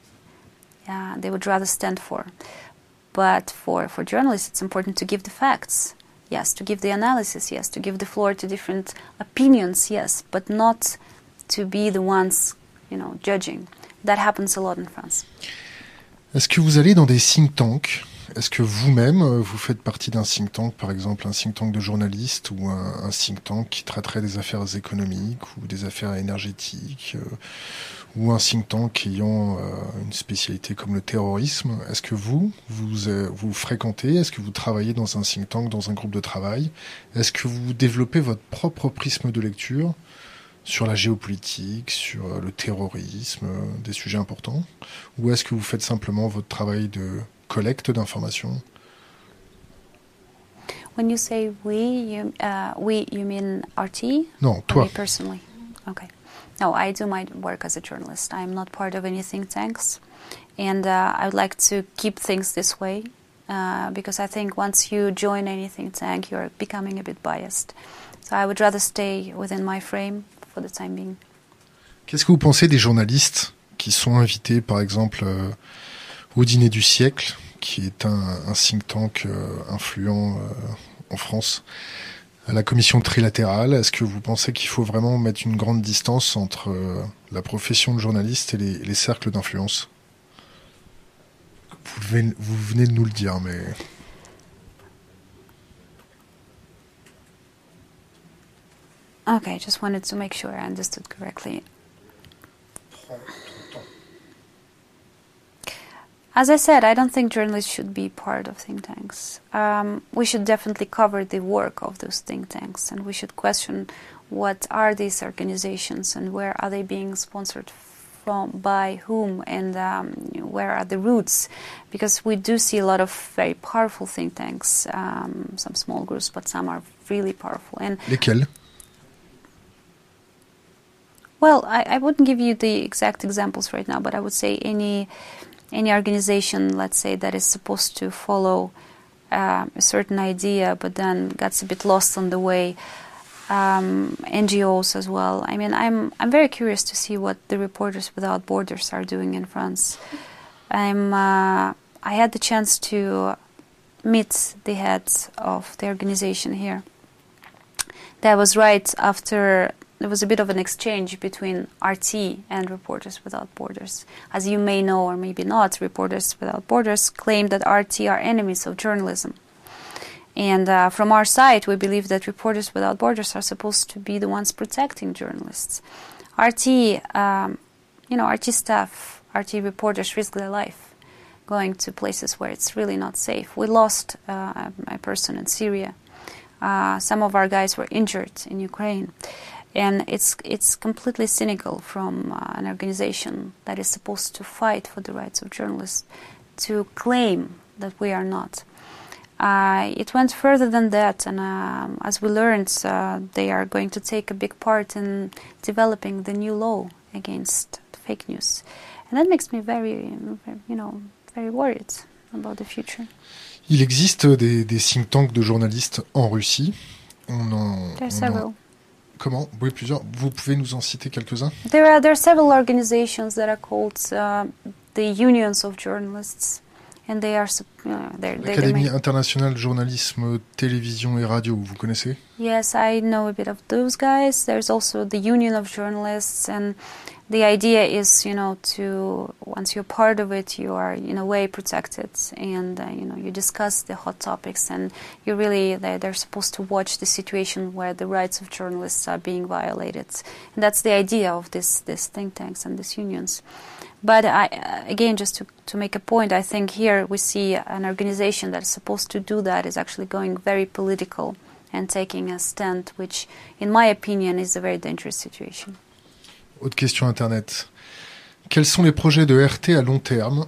uh, they would rather stand for. But for, for journalists, it's important to give the facts. Yes, to give the analysis, yes, to give the floor to different opinions, yes, but not to be the ones, you know, judging. That happens a lot in France. Est-ce que vous allez dans des think tanks? Est-ce que vous-même, euh, vous faites partie d'un think tank, par exemple un think tank de journalistes ou un, un think tank qui traiterait des affaires économiques ou des affaires énergétiques euh, ou un think tank ayant euh, une spécialité comme le terrorisme Est-ce que vous, vous, euh, vous fréquentez Est-ce que vous travaillez dans un think tank, dans un groupe de travail? Est-ce que vous développez votre propre prisme de lecture sur la géopolitique, sur euh, le terrorisme, des sujets importants? Ou est-ce que vous faites simplement votre travail de collecte d'informations? When you say we, you, uh, we, you mean RT? Non, toi. me personally? Okay. No, I do my work as a journalist. I'm not part of any think tanks. And uh, I would like to keep things this way uh, because I think once you join any think tank, you're becoming a bit biased. So I would rather stay within my frame for the time being. Qu'est-ce que vous pensez des journalistes qui sont invités, par exemple, euh, au dîner du siècle, qui est un, un think tank euh, influent euh, en France, à la commission trilatérale. Est-ce que vous pensez qu'il faut vraiment mettre une grande distance entre euh, la profession de journaliste et les, les cercles d'influence? Vous, venez- vous venez de nous le dire, mais Okay, just wanted to make sure I understood correctly. As I said, I don't think journalists should be part of think tanks. Um, we should definitely cover the work of those think tanks, and we should question what are these organizations and where are they being sponsored from, by whom, and um, where are the roots. Because we do see a lot of very powerful think tanks, um, some small groups, but some are really powerful. And lesquels well, I, I wouldn't give you the exact examples right now, but I would say any any organization, let's say, that is supposed to follow uh, a certain idea, but then gets a bit lost on the way. Um, NGOs as well. I mean, I'm I'm very curious to see what the Reporters Without Borders are doing in France. I'm uh, I had the chance to meet the heads of the organization here. That was right after there was a bit of an exchange between RT and Reporters Without Borders. As you may know, or maybe not, Reporters Without Borders claim that RT are enemies of journalism. And uh, from our side, we believe that Reporters Without Borders are supposed to be the ones protecting journalists. RT, um, you know, RT staff, RT reporters risk their life going to places where it's really not safe. We lost uh, a person in Syria. Uh, some of our guys were injured in Ukraine and it's it's completely cynical from uh, an organization that is supposed to fight for the rights of journalists to claim that we are not. Uh, it went further than that, and um, as we learned, uh, they are going to take a big part in developing the new law against fake news, and that makes me very, you know, very worried about the future. Il existe des, des think tanks de journalistes en Russie. On en, There are on en- several. Comment? Oui, plusieurs. Vous pouvez nous en citer quelques-uns? There are there are several organizations that are called uh, the unions of journalists, and they are uh, they're, they're the L'Académie internationale de journalisme, télévision et radio, vous connaissez? Yes, I know a bit of those guys. There's also the union of journalists, and the idea is, you know, to once you're part of it, you are in a way protected, and uh, you know, you discuss the hot topics, and you really they're, they're supposed to watch the situation where the rights of journalists are being violated, and that's the idea of this this think tanks and these unions. But I, uh, again, just to, to make a point, I think here we see an organization that is supposed to do that is actually going very political and taking a stand, which, in my opinion, is a very dangerous situation. Autre question Internet. Quels sont les projets de RT à long terme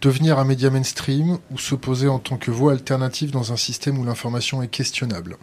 Devenir un média mainstream ou se poser en tant que voix alternative dans un système où l'information est questionnable?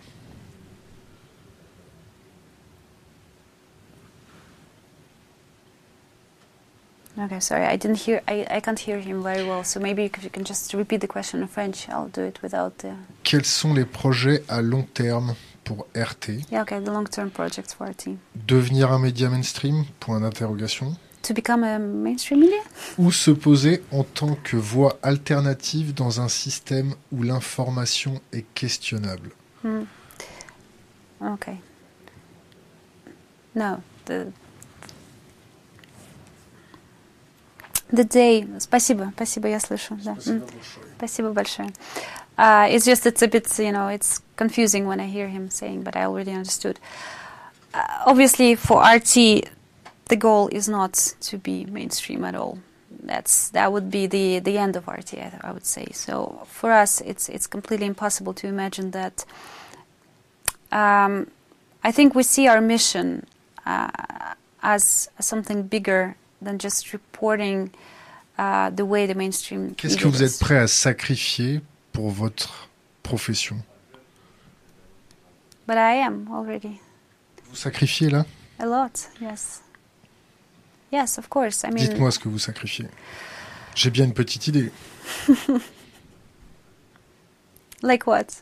Okay, sorry, I didn't hear. I, I can't hear him very well. So maybe if you can just repeat the question in French, I'll do it without the. Quels sont les projets à long terme? pour RT Yeah, okay, the long-term project for our team. Devenir un média mainstream Point d'interrogation. to become a mainstream media? Ou se poser en tant que voie alternative dans un système où l'information est questionnable Hmm. Okay. No, the the day. Спасибо, спасибо, я слышу. Да. М. Спасибо большое. Uh, it's just it's a bit you know it's confusing when I hear him saying, but I already understood. Uh, obviously, for RT, the goal is not to be mainstream at all. That's that would be the the end of RT, I, I would say. So for us, it's it's completely impossible to imagine that. Um, I think we see our mission uh, as something bigger than just reporting uh, the way the mainstream. Qu'est-ce que vous êtes prêt à sacrifier pour votre profession But I am already Vous sacrifiez là? A lot. Yes. Yes, of course. I mean, Dites-moi ce que vous sacrifiez. J'ai bien une petite idée. [LAUGHS] like what?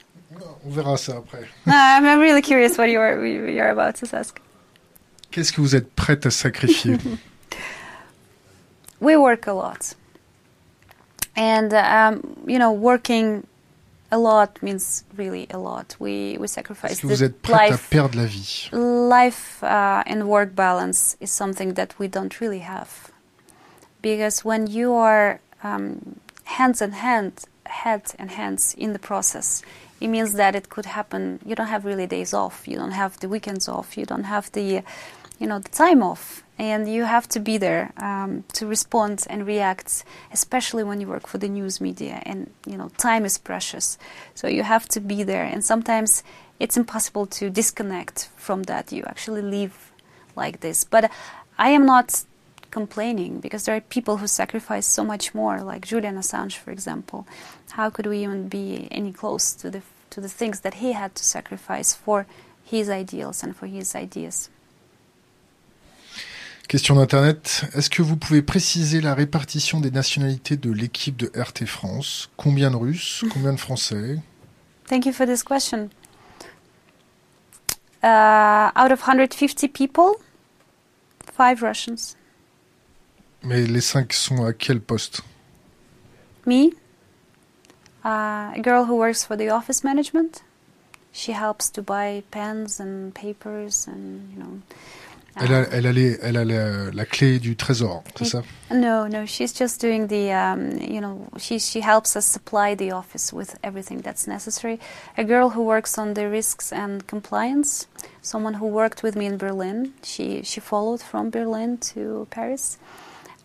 On verra ça après. [LAUGHS] no, I'm, really curious what you're you're about to ask. Qu'est-ce que vous êtes prête à sacrifier? [LAUGHS] We work a lot and um, you know working a lot means really a lot. We we sacrifice que vous êtes prête à life perdre la vie? life uh, and work balance is something that we don't really have. Because when you are um, hands and hand head and hands in the process it means that it could happen. You don't have really days off. You don't have the weekends off. You don't have the you know the time off. And you have to be there um, to respond and react especially when you work for the news media and you know time is precious. So you have to be there. And sometimes it's impossible to disconnect from that. You actually live like this. But i am not complaining because there are people who sacrifice so much more like julian assange for example. How could we even be any close to the to the things that he had to sacrifice for his ideals and for his ideas Question d'Internet. Est-ce que vous pouvez préciser la répartition des nationalités de l'équipe de RT France? Combien de Russes? Combien de Français? Thank you for this question. Uh, out of 150 people, five Russians. Mais les cinq sont à quel poste? Me, uh, a girl who works for the office management. She helps to buy pens and papers and you know. Elle a, uh, elle a, les- elle a la, la clé du trésor, c'est ça No, no, she's just doing the, um, you know, she, she helps us supply the office with everything that's necessary. A girl who works on the risks and compliance, someone who worked with me in Berlin. She, she followed from Berlin to Paris.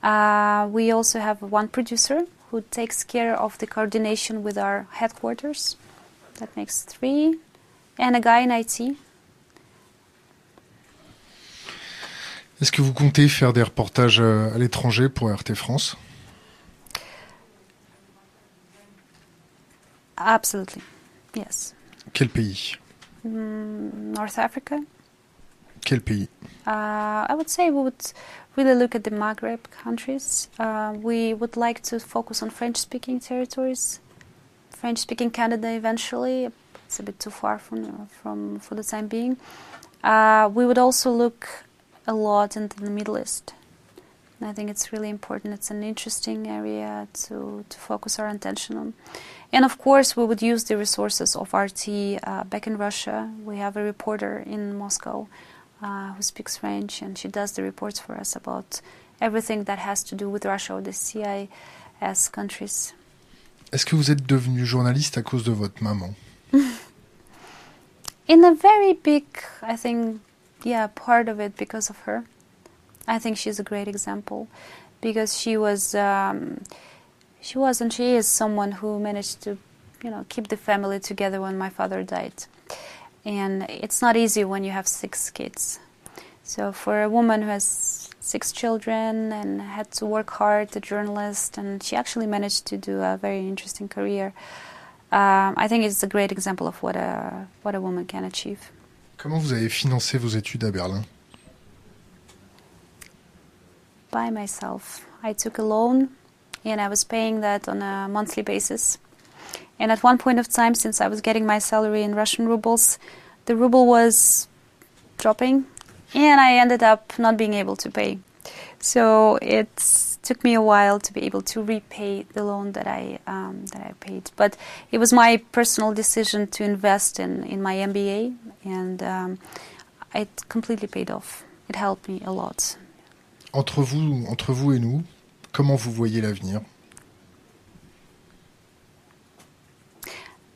Uh, we also have one producer who takes care of the coordination with our headquarters. That makes three. And a guy in IT. Est-ce que vous comptez faire des reportages euh, à l'étranger pour RT France? Absolutely. Yes. Quel pays? Mm, North Africa. Quel pays? Uh, I would say we would really look at the Maghreb countries. Uh, we would like to focus on French speaking territories, French speaking Canada eventually. It's a bit too far from, from for the time being. Uh, we would also look a lot into the Middle East. And I think it's really important. It's an interesting area to, to focus our attention on. And of course, we would use the resources of RT uh, back in Russia. We have a reporter in Moscow uh, who speaks French, and she does the reports for us about everything that has to do with Russia or the CIS countries. Est-ce que vous êtes devenu journaliste à cause de votre maman [LAUGHS] In a very big, I think, yeah, part of it because of her. I think she's a great example because she was, um, she was and she is someone who managed to, you know, keep the family together when my father died. And it's not easy when you have six kids. So for a woman who has six children and had to work hard, a journalist, and she actually managed to do a very interesting career. Um, I think it's a great example of what a what a woman can achieve. Comment vous avez financé vos études à Berlin By myself, I took a loan, and I was paying that on a monthly basis. And at one point of time, since I was getting my salary in Russian rubles, the ruble was dropping, and I ended up not being able to pay. So it took me a while to be able to repay the loan that I um, that I paid. But it was my personal decision to invest in, in my MBA, and um, it completely paid off. It helped me a lot. Entre vous, entre vous et nous, comment vous voyez l'avenir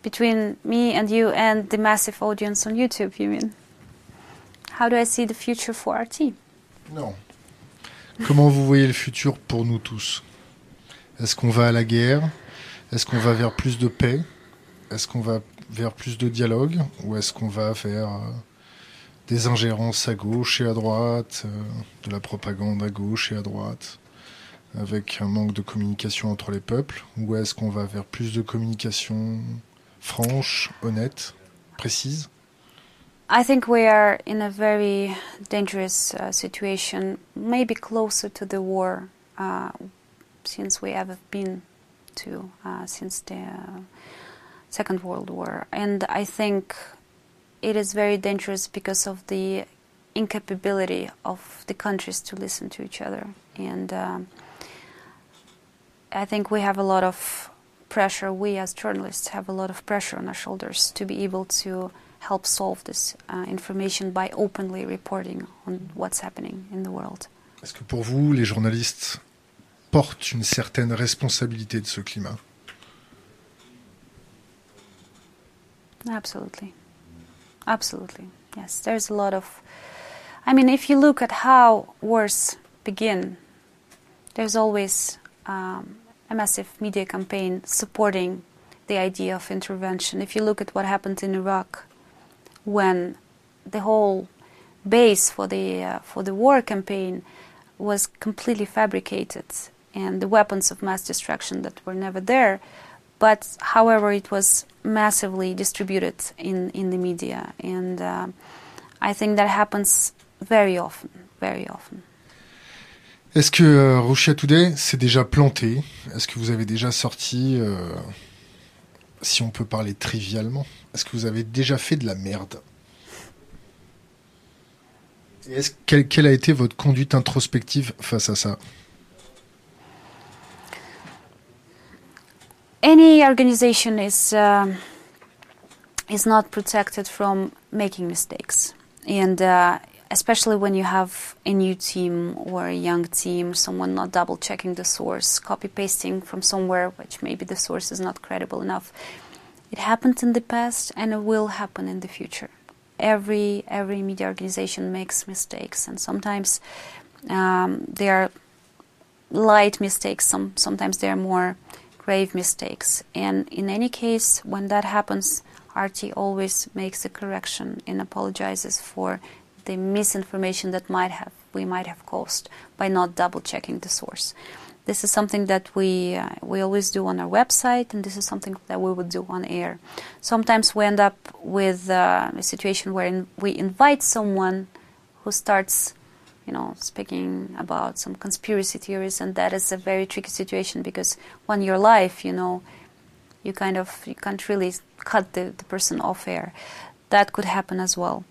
Between me and you and the massive audience on YouTube, you mean? How do I see the future for RT? Non. Comment vous voyez le futur pour nous tous? Est-ce qu'on va à la guerre? Est-ce qu'on va vers plus de paix? Est-ce qu'on va vers plus de dialogue? Ou est-ce qu'on va vers euh, des ingérences à gauche et à droite, euh, de la propagande à gauche et à droite, avec un manque de communication entre les peuples? Ou est-ce qu'on va vers plus de communication franche, honnête, précise. I think we are in a very dangerous uh, situation, maybe closer to the war uh, since we have been to uh, since the Second World War, and I think it is very dangerous because of the incapability of the countries to listen to each other, and um, I think we have a lot of pressure. We as journalists have a lot of pressure on our shoulders to be able to help solve this uh, information by openly reporting on what's happening in the world. Est-ce que pour vous, les journalistes portent une certaine responsabilité de ce climat Absolutely. Absolutely. Yes, there's a lot of. I mean, if you look at how wars begin, there's always um, a massive media campaign supporting the idea of intervention. If you look at what happened in Iraq, when the whole base for the uh, for the war campaign was completely fabricated and the weapons of mass destruction that were never there but however it was massively distributed in in the media and uh, I think that happens very often very often Est-ce que euh, Russia Today s'est déjà planté? Est-ce que vous avez déjà sorti, euh, si on peut parler trivialement, est-ce que vous avez déjà fait de la merde? Quelle a été votre conduite introspective face à ça? Any organization is uh, is not protected from making mistakes, and uh, especially when you have a new team or a young team, someone not double checking the source, copy pasting from somewhere which maybe the source is not credible enough. It happened in the past, and it will happen in the future. Every every media organization makes mistakes, and sometimes um, they are light mistakes. Some sometimes they are more grave mistakes. And in any case, when that happens, RT always makes a correction and apologizes for the misinformation that might have we might have caused by not double checking the source. This is something that we uh, we always do on our website, and this is something that we would do on air. Sometimes we end up with uh, a situation where we invite someone who starts you know, speaking about some conspiracy theories, and that is a very tricky situation because when you're live, you know, you kind of you can't really cut the, the person off air. That could happen as well.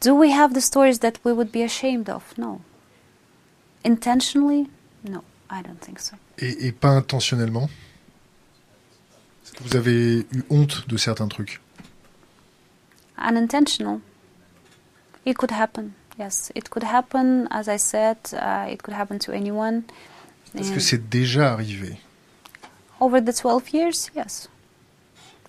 Do we have the stories that we would be ashamed of? No. Intentionally? No, I don't think so. Et, et pas intentionnellement? Vous avez eu honte de certains trucs? Unintentional. It could happen. Yes, it could happen. As I said, uh, it could happen to anyone. Est-ce que c'est déjà arrivé? Over the 12 years, yes.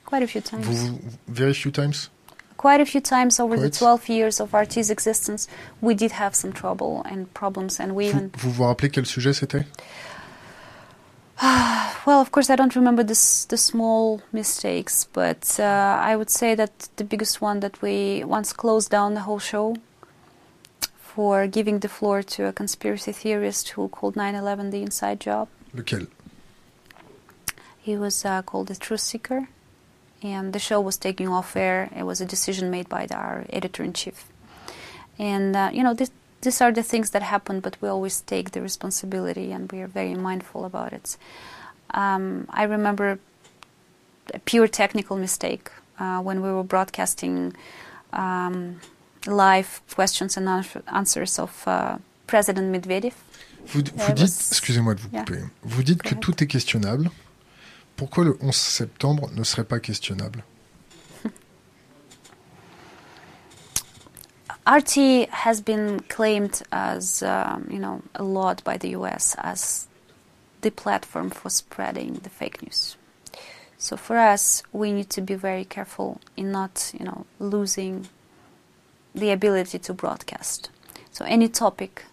Quite a few times. Vous, very few times? Quite a few times over the 12 years of RT's existence, we did have some trouble and problems, and we even. vous vous rappelez quel sujet c'était [SIGHS] Well, of course, I don't remember this, the small mistakes, but uh, I would say that the biggest one that we once closed down the whole show for giving the floor to a conspiracy theorist who called 9 11 the inside job. Lequel He was uh, called the truth seeker, and the show was taking off air. It was a decision made by the, our editor in chief. And, uh, you know, this, these are the things that happen, but we always take the responsibility and we are very mindful about it. Um, I remember a pure technical mistake uh, when we were broadcasting um, live questions and answers of uh, President Medvedev. Vous, vous dites, excusez-moi de vous couper, vous dites que tout est questionnable. Pourquoi le 11 septembre ne serait pas questionnable [LAUGHS] RT has been claimed as, um, you know, a lot by the US as the platform for spreading the fake news. So for us, we need to be very careful in not, you know, losing the ability to broadcast. So any topic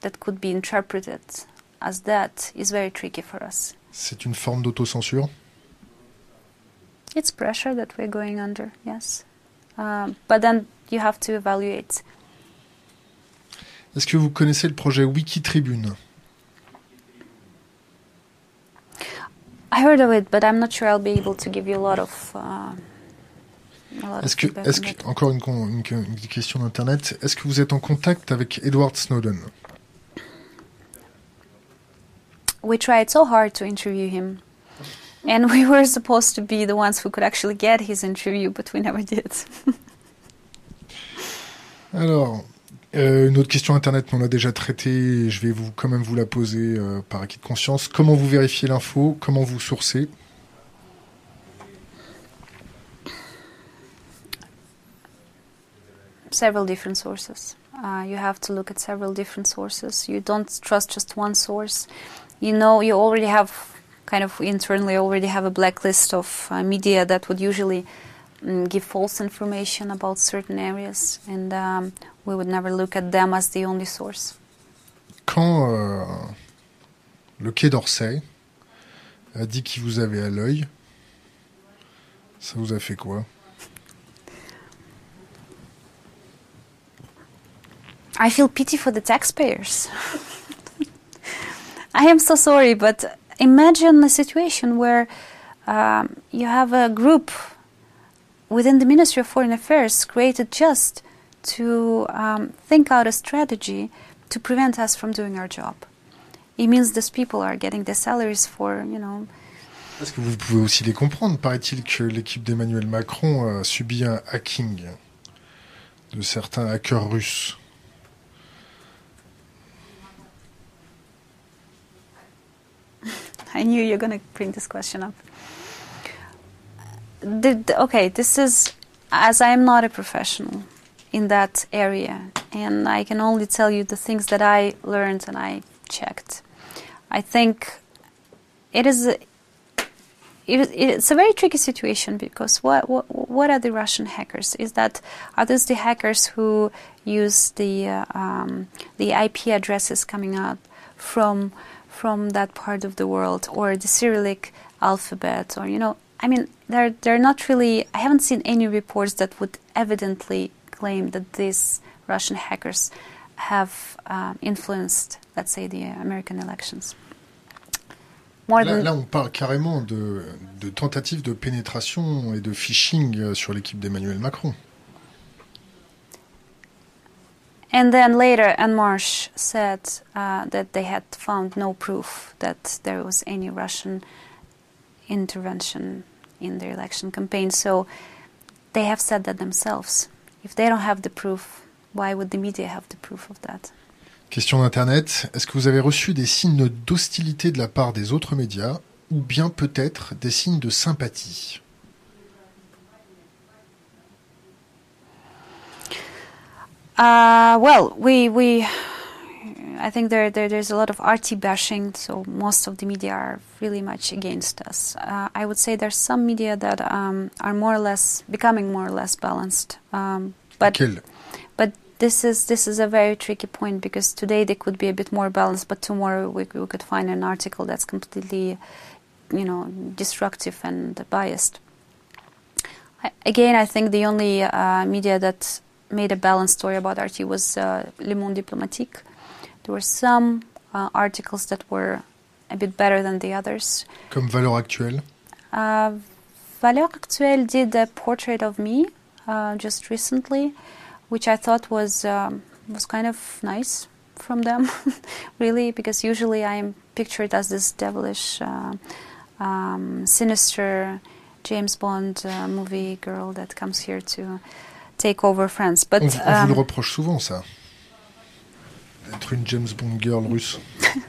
that could be interpreted as that is very tricky for us. C'est une forme d'autocensure? It's pressure that we're going under, yes. Um, but then you have to evaluate. Est-ce que vous connaissez le projet Wikitribune? I heard of it, but I'm not sure I'll be able to give you a lot of. Uh, est-ce que, est que, encore une, une, une question d'internet, est-ce que vous êtes en contact avec Edward Snowden? We tried so hard to interview him, and we were supposed to be the ones who could actually get his interview, but we never did. [LAUGHS] Alors, euh, une autre question internet, on a déjà traité, je vais vous quand même vous la poser euh, par acquis de conscience. Comment vous vérifiez l'info? Comment vous sourcez? Several different sources. Uh, you have to look at several different sources. You don't trust just one source. You know, you already have kind of internally already have a blacklist of uh, media that would usually um, give false information about certain areas, and um, we would never look at them as the only source. Quand euh, le Quai d'Orsay a dit qu'il vous à l'œil, ça vous a fait quoi I feel pity for the taxpayers. [LAUGHS] I am so sorry, but imagine a situation where um, you have a group within the Ministry of Foreign Affairs created just to um, think out a strategy to prevent us from doing our job. It means these people are getting their salaries for, you know. Est-ce que vous pouvez aussi les comprendre Paraît-il que l'équipe d'Emmanuel Macron a subi un hacking de certains hackers russes. I knew you're going to bring this question up. The, okay, this is as I am not a professional in that area, and I can only tell you the things that I learned and I checked. I think it is. A, it, it's a very tricky situation because what, what what are the Russian hackers? Is that are those the hackers who use the uh, um, the IP addresses coming out from from that part of the world or the Cyrillic alphabet or you know I mean they're they're not really I haven't seen any reports that would evidently claim that these Russian hackers have uh, influenced let's say the American elections. Là, là, on parle carrément de, de tentatives de pénétration et de phishing sur l'équipe d'Emmanuel Macron. And then later, Anne Marsh said uh, that they had found no proof that there was any Russian intervention in the election campaign. So they have said that themselves. If they don't have the proof, why would the media have the proof of that? Question d'Internet. Est-ce que vous avez reçu des signes d'hostilité de la part des autres médias ou bien peut-être des signes de sympathie Uh, well, we we I think there, there, there's a lot of RT bashing, so most of the media are really much against us. Uh, I would say there's some media that um, are more or less becoming more or less balanced. Um, but Quel? but this is this is a very tricky point because today they could be a bit more balanced, but tomorrow we, we could find an article that's completely, you know, destructive and biased. I, again, I think the only uh, media that made a balanced story about RT was uh, Le Monde Diplomatique. There were some uh, articles that were a bit better than the others. Comme Valeurs Actuelles uh, Valeurs Actuelles did a portrait of me uh, just recently, which I thought was um, was kind of nice from them, [LAUGHS] really, because usually I am pictured as this devilish, uh, um, sinister James Bond uh, movie girl that comes here to take over France. But on, on vous le um, reproche souvent, ça. Être une James Bond girl russe. [LAUGHS]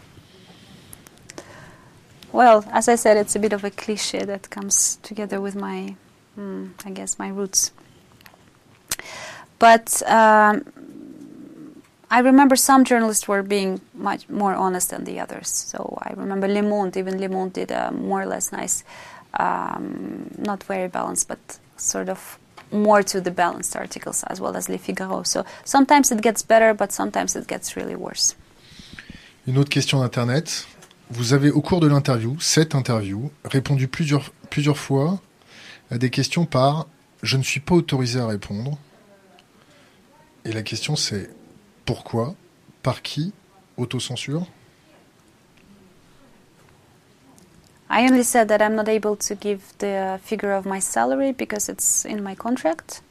Well, as I said, it's a bit of a cliche that comes together with my, mm, I guess, my roots. But um, I remember some journalists were being much more honest than the others. So I remember Le Monde, even Le Monde did a more or less nice, um, not very balanced, but sort of more to the balanced articles, as well as Le Figaro. So sometimes it gets better, but sometimes it gets really worse. Une autre question d'Internet. Vous avez, au cours de l'interview, cette interview, répondu plusieurs, plusieurs fois à des questions par Je ne suis pas autorisé à répondre. Et la question c'est pourquoi? Par qui? Autocensure? I only said that I'm not able to give the figure of my salary because it's in my contract.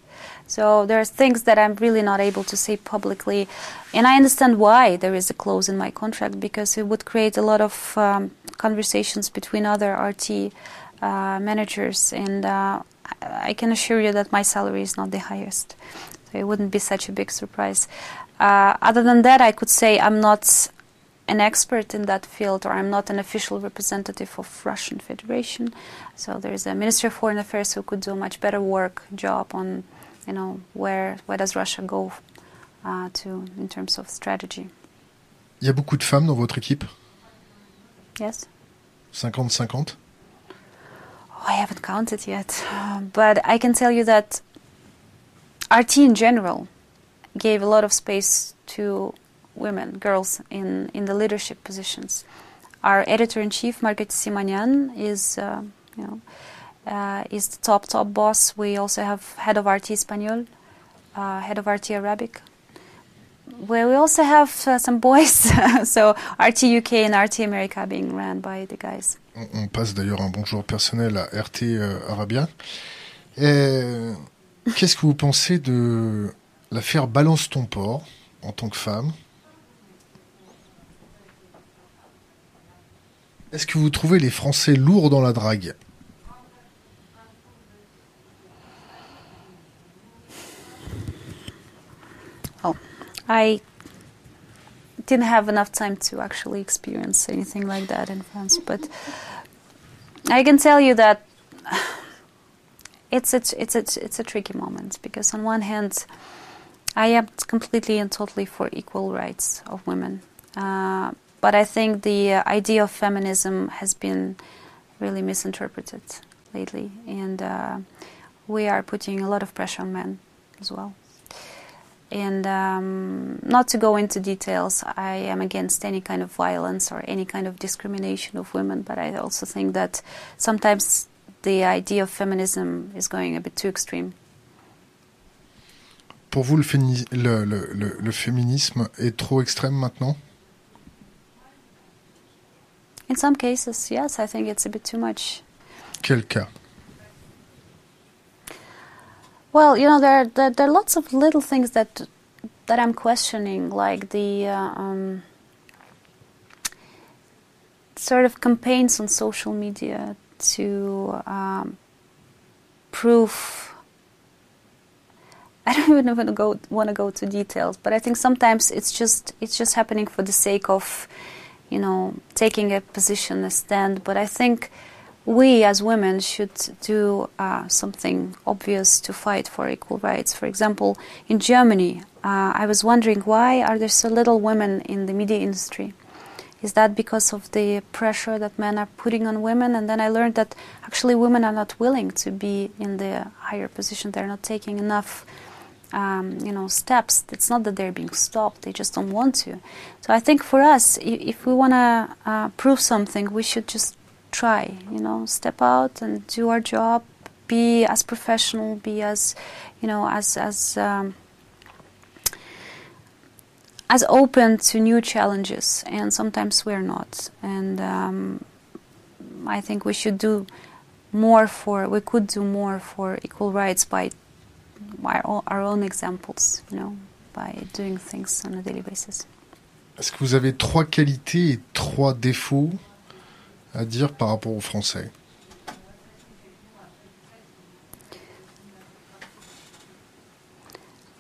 So there are things that I'm really not able to say publicly, and I understand why there is a clause in my contract because it would create a lot of um, conversations between other RT uh, managers, and uh, I can assure you that my salary is not the highest. So it wouldn't be such a big surprise. Uh, other than that, I could say I'm not an expert in that field, or I'm not an official representative of Russian Federation. So there is a Ministry of Foreign Affairs who could do a much better work job on you know, where, where does Russia go uh, to in terms of strategy. Il y a beaucoup de femmes dans votre équipe Yes. 50-50 Oh, I haven't counted yet, [LAUGHS] but I can tell you that RT in general gave a lot of space to women, girls in, in the leadership positions. Our editor in chief, Margaret Simanyan, is, uh, you know, uh, is the top top boss. We also have head of RT Espanol, uh, head of RT Arabic. Well, we also have uh, some boys, [LAUGHS] so RT UK and RT America being ran by the guys. On, on passe d'ailleurs un bonjour personnel à RT euh, Arabia. Qu'est-ce que vous pensez de l'affaire Balance ton port en tant que femme Est-ce que vous trouvez les Français lourds dans la drague I didn't have enough time to actually experience anything like that in France, but I can tell you that it's a, it's a, it's a tricky moment because on one hand, I am completely and totally for equal rights of women, uh, but I think the uh, idea of feminism has been really misinterpreted lately, and uh, we are putting a lot of pressure on men as well. And um, not to go into details, I am against any kind of violence or any kind of discrimination of women, but I also think that sometimes the idea of feminism is going a bit too extreme. Pour vous, le, le, le, le féminisme est trop extrême maintenant In some cases, yes, I think it's a bit too much. Quel cas Well, you know, there, there there are lots of little things that that I'm questioning, like the uh, um, sort of campaigns on social media to um, prove. I don't [LAUGHS] even want to go want to go to details, but I think sometimes it's just it's just happening for the sake of, you know, taking a position, a stand. But I think we as women should do uh, something obvious to fight for equal rights. For example, in Germany, uh, I was wondering why are there so little women in the media industry? Is that because of the pressure that men are putting on women? And then I learned that actually women are not willing to be in the higher position. They're not taking enough. Um, you know, steps. It's not that they're being stopped; they just don't want to. So I think for us, if, we want to uh, prove something, we should just try you know step out and do our job be as professional be as you know as as um, as open to new challenges and sometimes we're not and um, I think we should do more for we could do more for equal rights by our our own examples you know by doing things on a daily basis Est-ce que vous avez trois qualités et trois défauts à dire par rapport aux Français?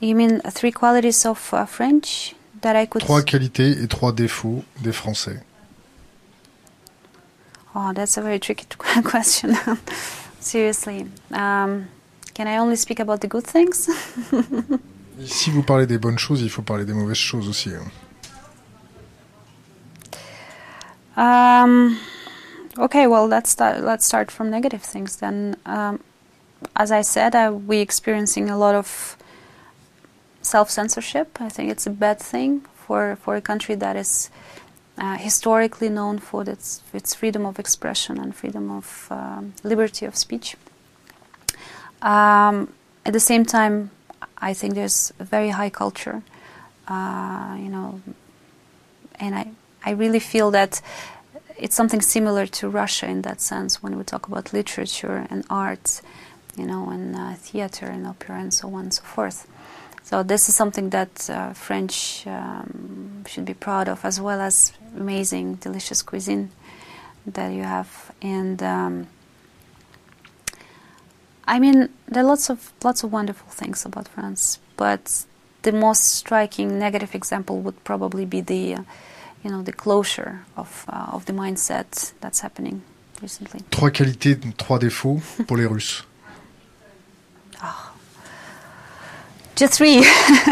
You mean three qualities of uh, French that I could. Trois qualités et trois défauts des Français. Oh, that's a very tricky [LAUGHS] question. Seriously, um, can I only speak about the good things? [LAUGHS] si vous parlez des bonnes choses, il faut parler des mauvaises choses aussi. Um, okay, well, let's start, let's start from negative things then. Um, as I said, uh, we're experiencing a lot of self censorship. I think it's a bad thing for, for a country that is uh, historically known for its, its freedom of expression and freedom of um, liberty of speech. Um, at the same time, I think there's a very high culture, uh, you know, and I, I really feel that it's something similar to Russia in that sense when we talk about literature and art, you know, and uh, theater and opera and so on and so forth. So this is something that uh, French um, should be proud of, as well as amazing, delicious cuisine that you have. And um, I mean, there are lots of lots of wonderful things about France, but the most striking negative example would probably be the, uh, you know, the closure of uh, of the mindset that's happening recently. Trois qualités, trois défauts pour les Russes. Oh. Just three.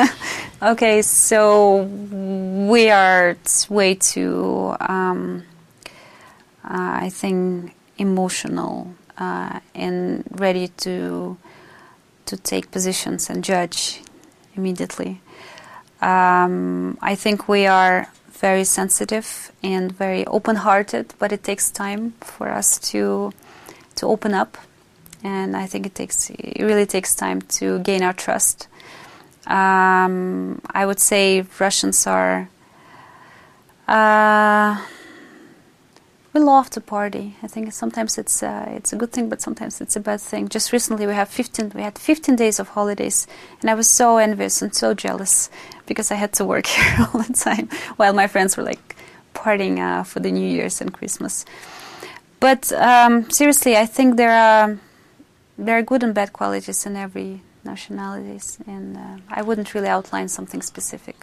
[LAUGHS] okay, so we are way too, um, uh, I think, emotional uh, and ready to to take positions and judge immediately. Um, I think we are very sensitive and very open-hearted, but it takes time for us to to open up, and I think it takes it really takes time to gain our trust. Um, I would say Russians are. Uh, we love to party. I think sometimes it's uh, it's a good thing, but sometimes it's a bad thing. Just recently, we have 15 we had 15 days of holidays, and I was so envious and so jealous because I had to work [LAUGHS] here all the time, while my friends were like partying uh, for the New Year's and Christmas. But um, seriously, I think there are there are good and bad qualities in every nationalities, and uh, I wouldn't really outline something specific.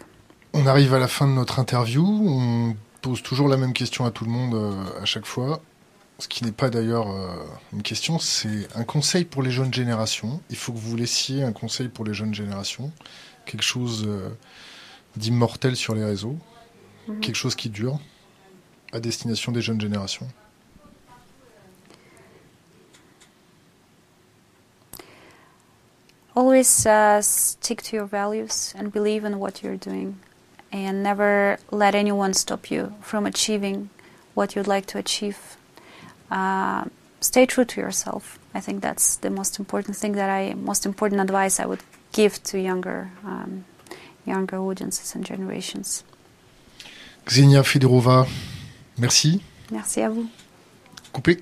On arrive à la fin de notre interview. On pose toujours la même question à tout le monde euh, à chaque fois. Ce qui n'est pas d'ailleurs euh, une question, c'est un conseil pour les jeunes générations. Il faut que vous laissiez un conseil pour les jeunes générations, quelque chose euh, d'immortel sur les réseaux, Mhm. quelque chose qui dure, à destination des jeunes générations. Always uh, stick to your values and believe in what you're doing, and never let anyone stop you from achieving what you'd like to achieve. Uh, stay true to yourself. I think that's the most important thing that I, most important advice I would give to younger, um, younger audiences and generations. Xenia Fedorova, merci. Merci à vous. Coupé.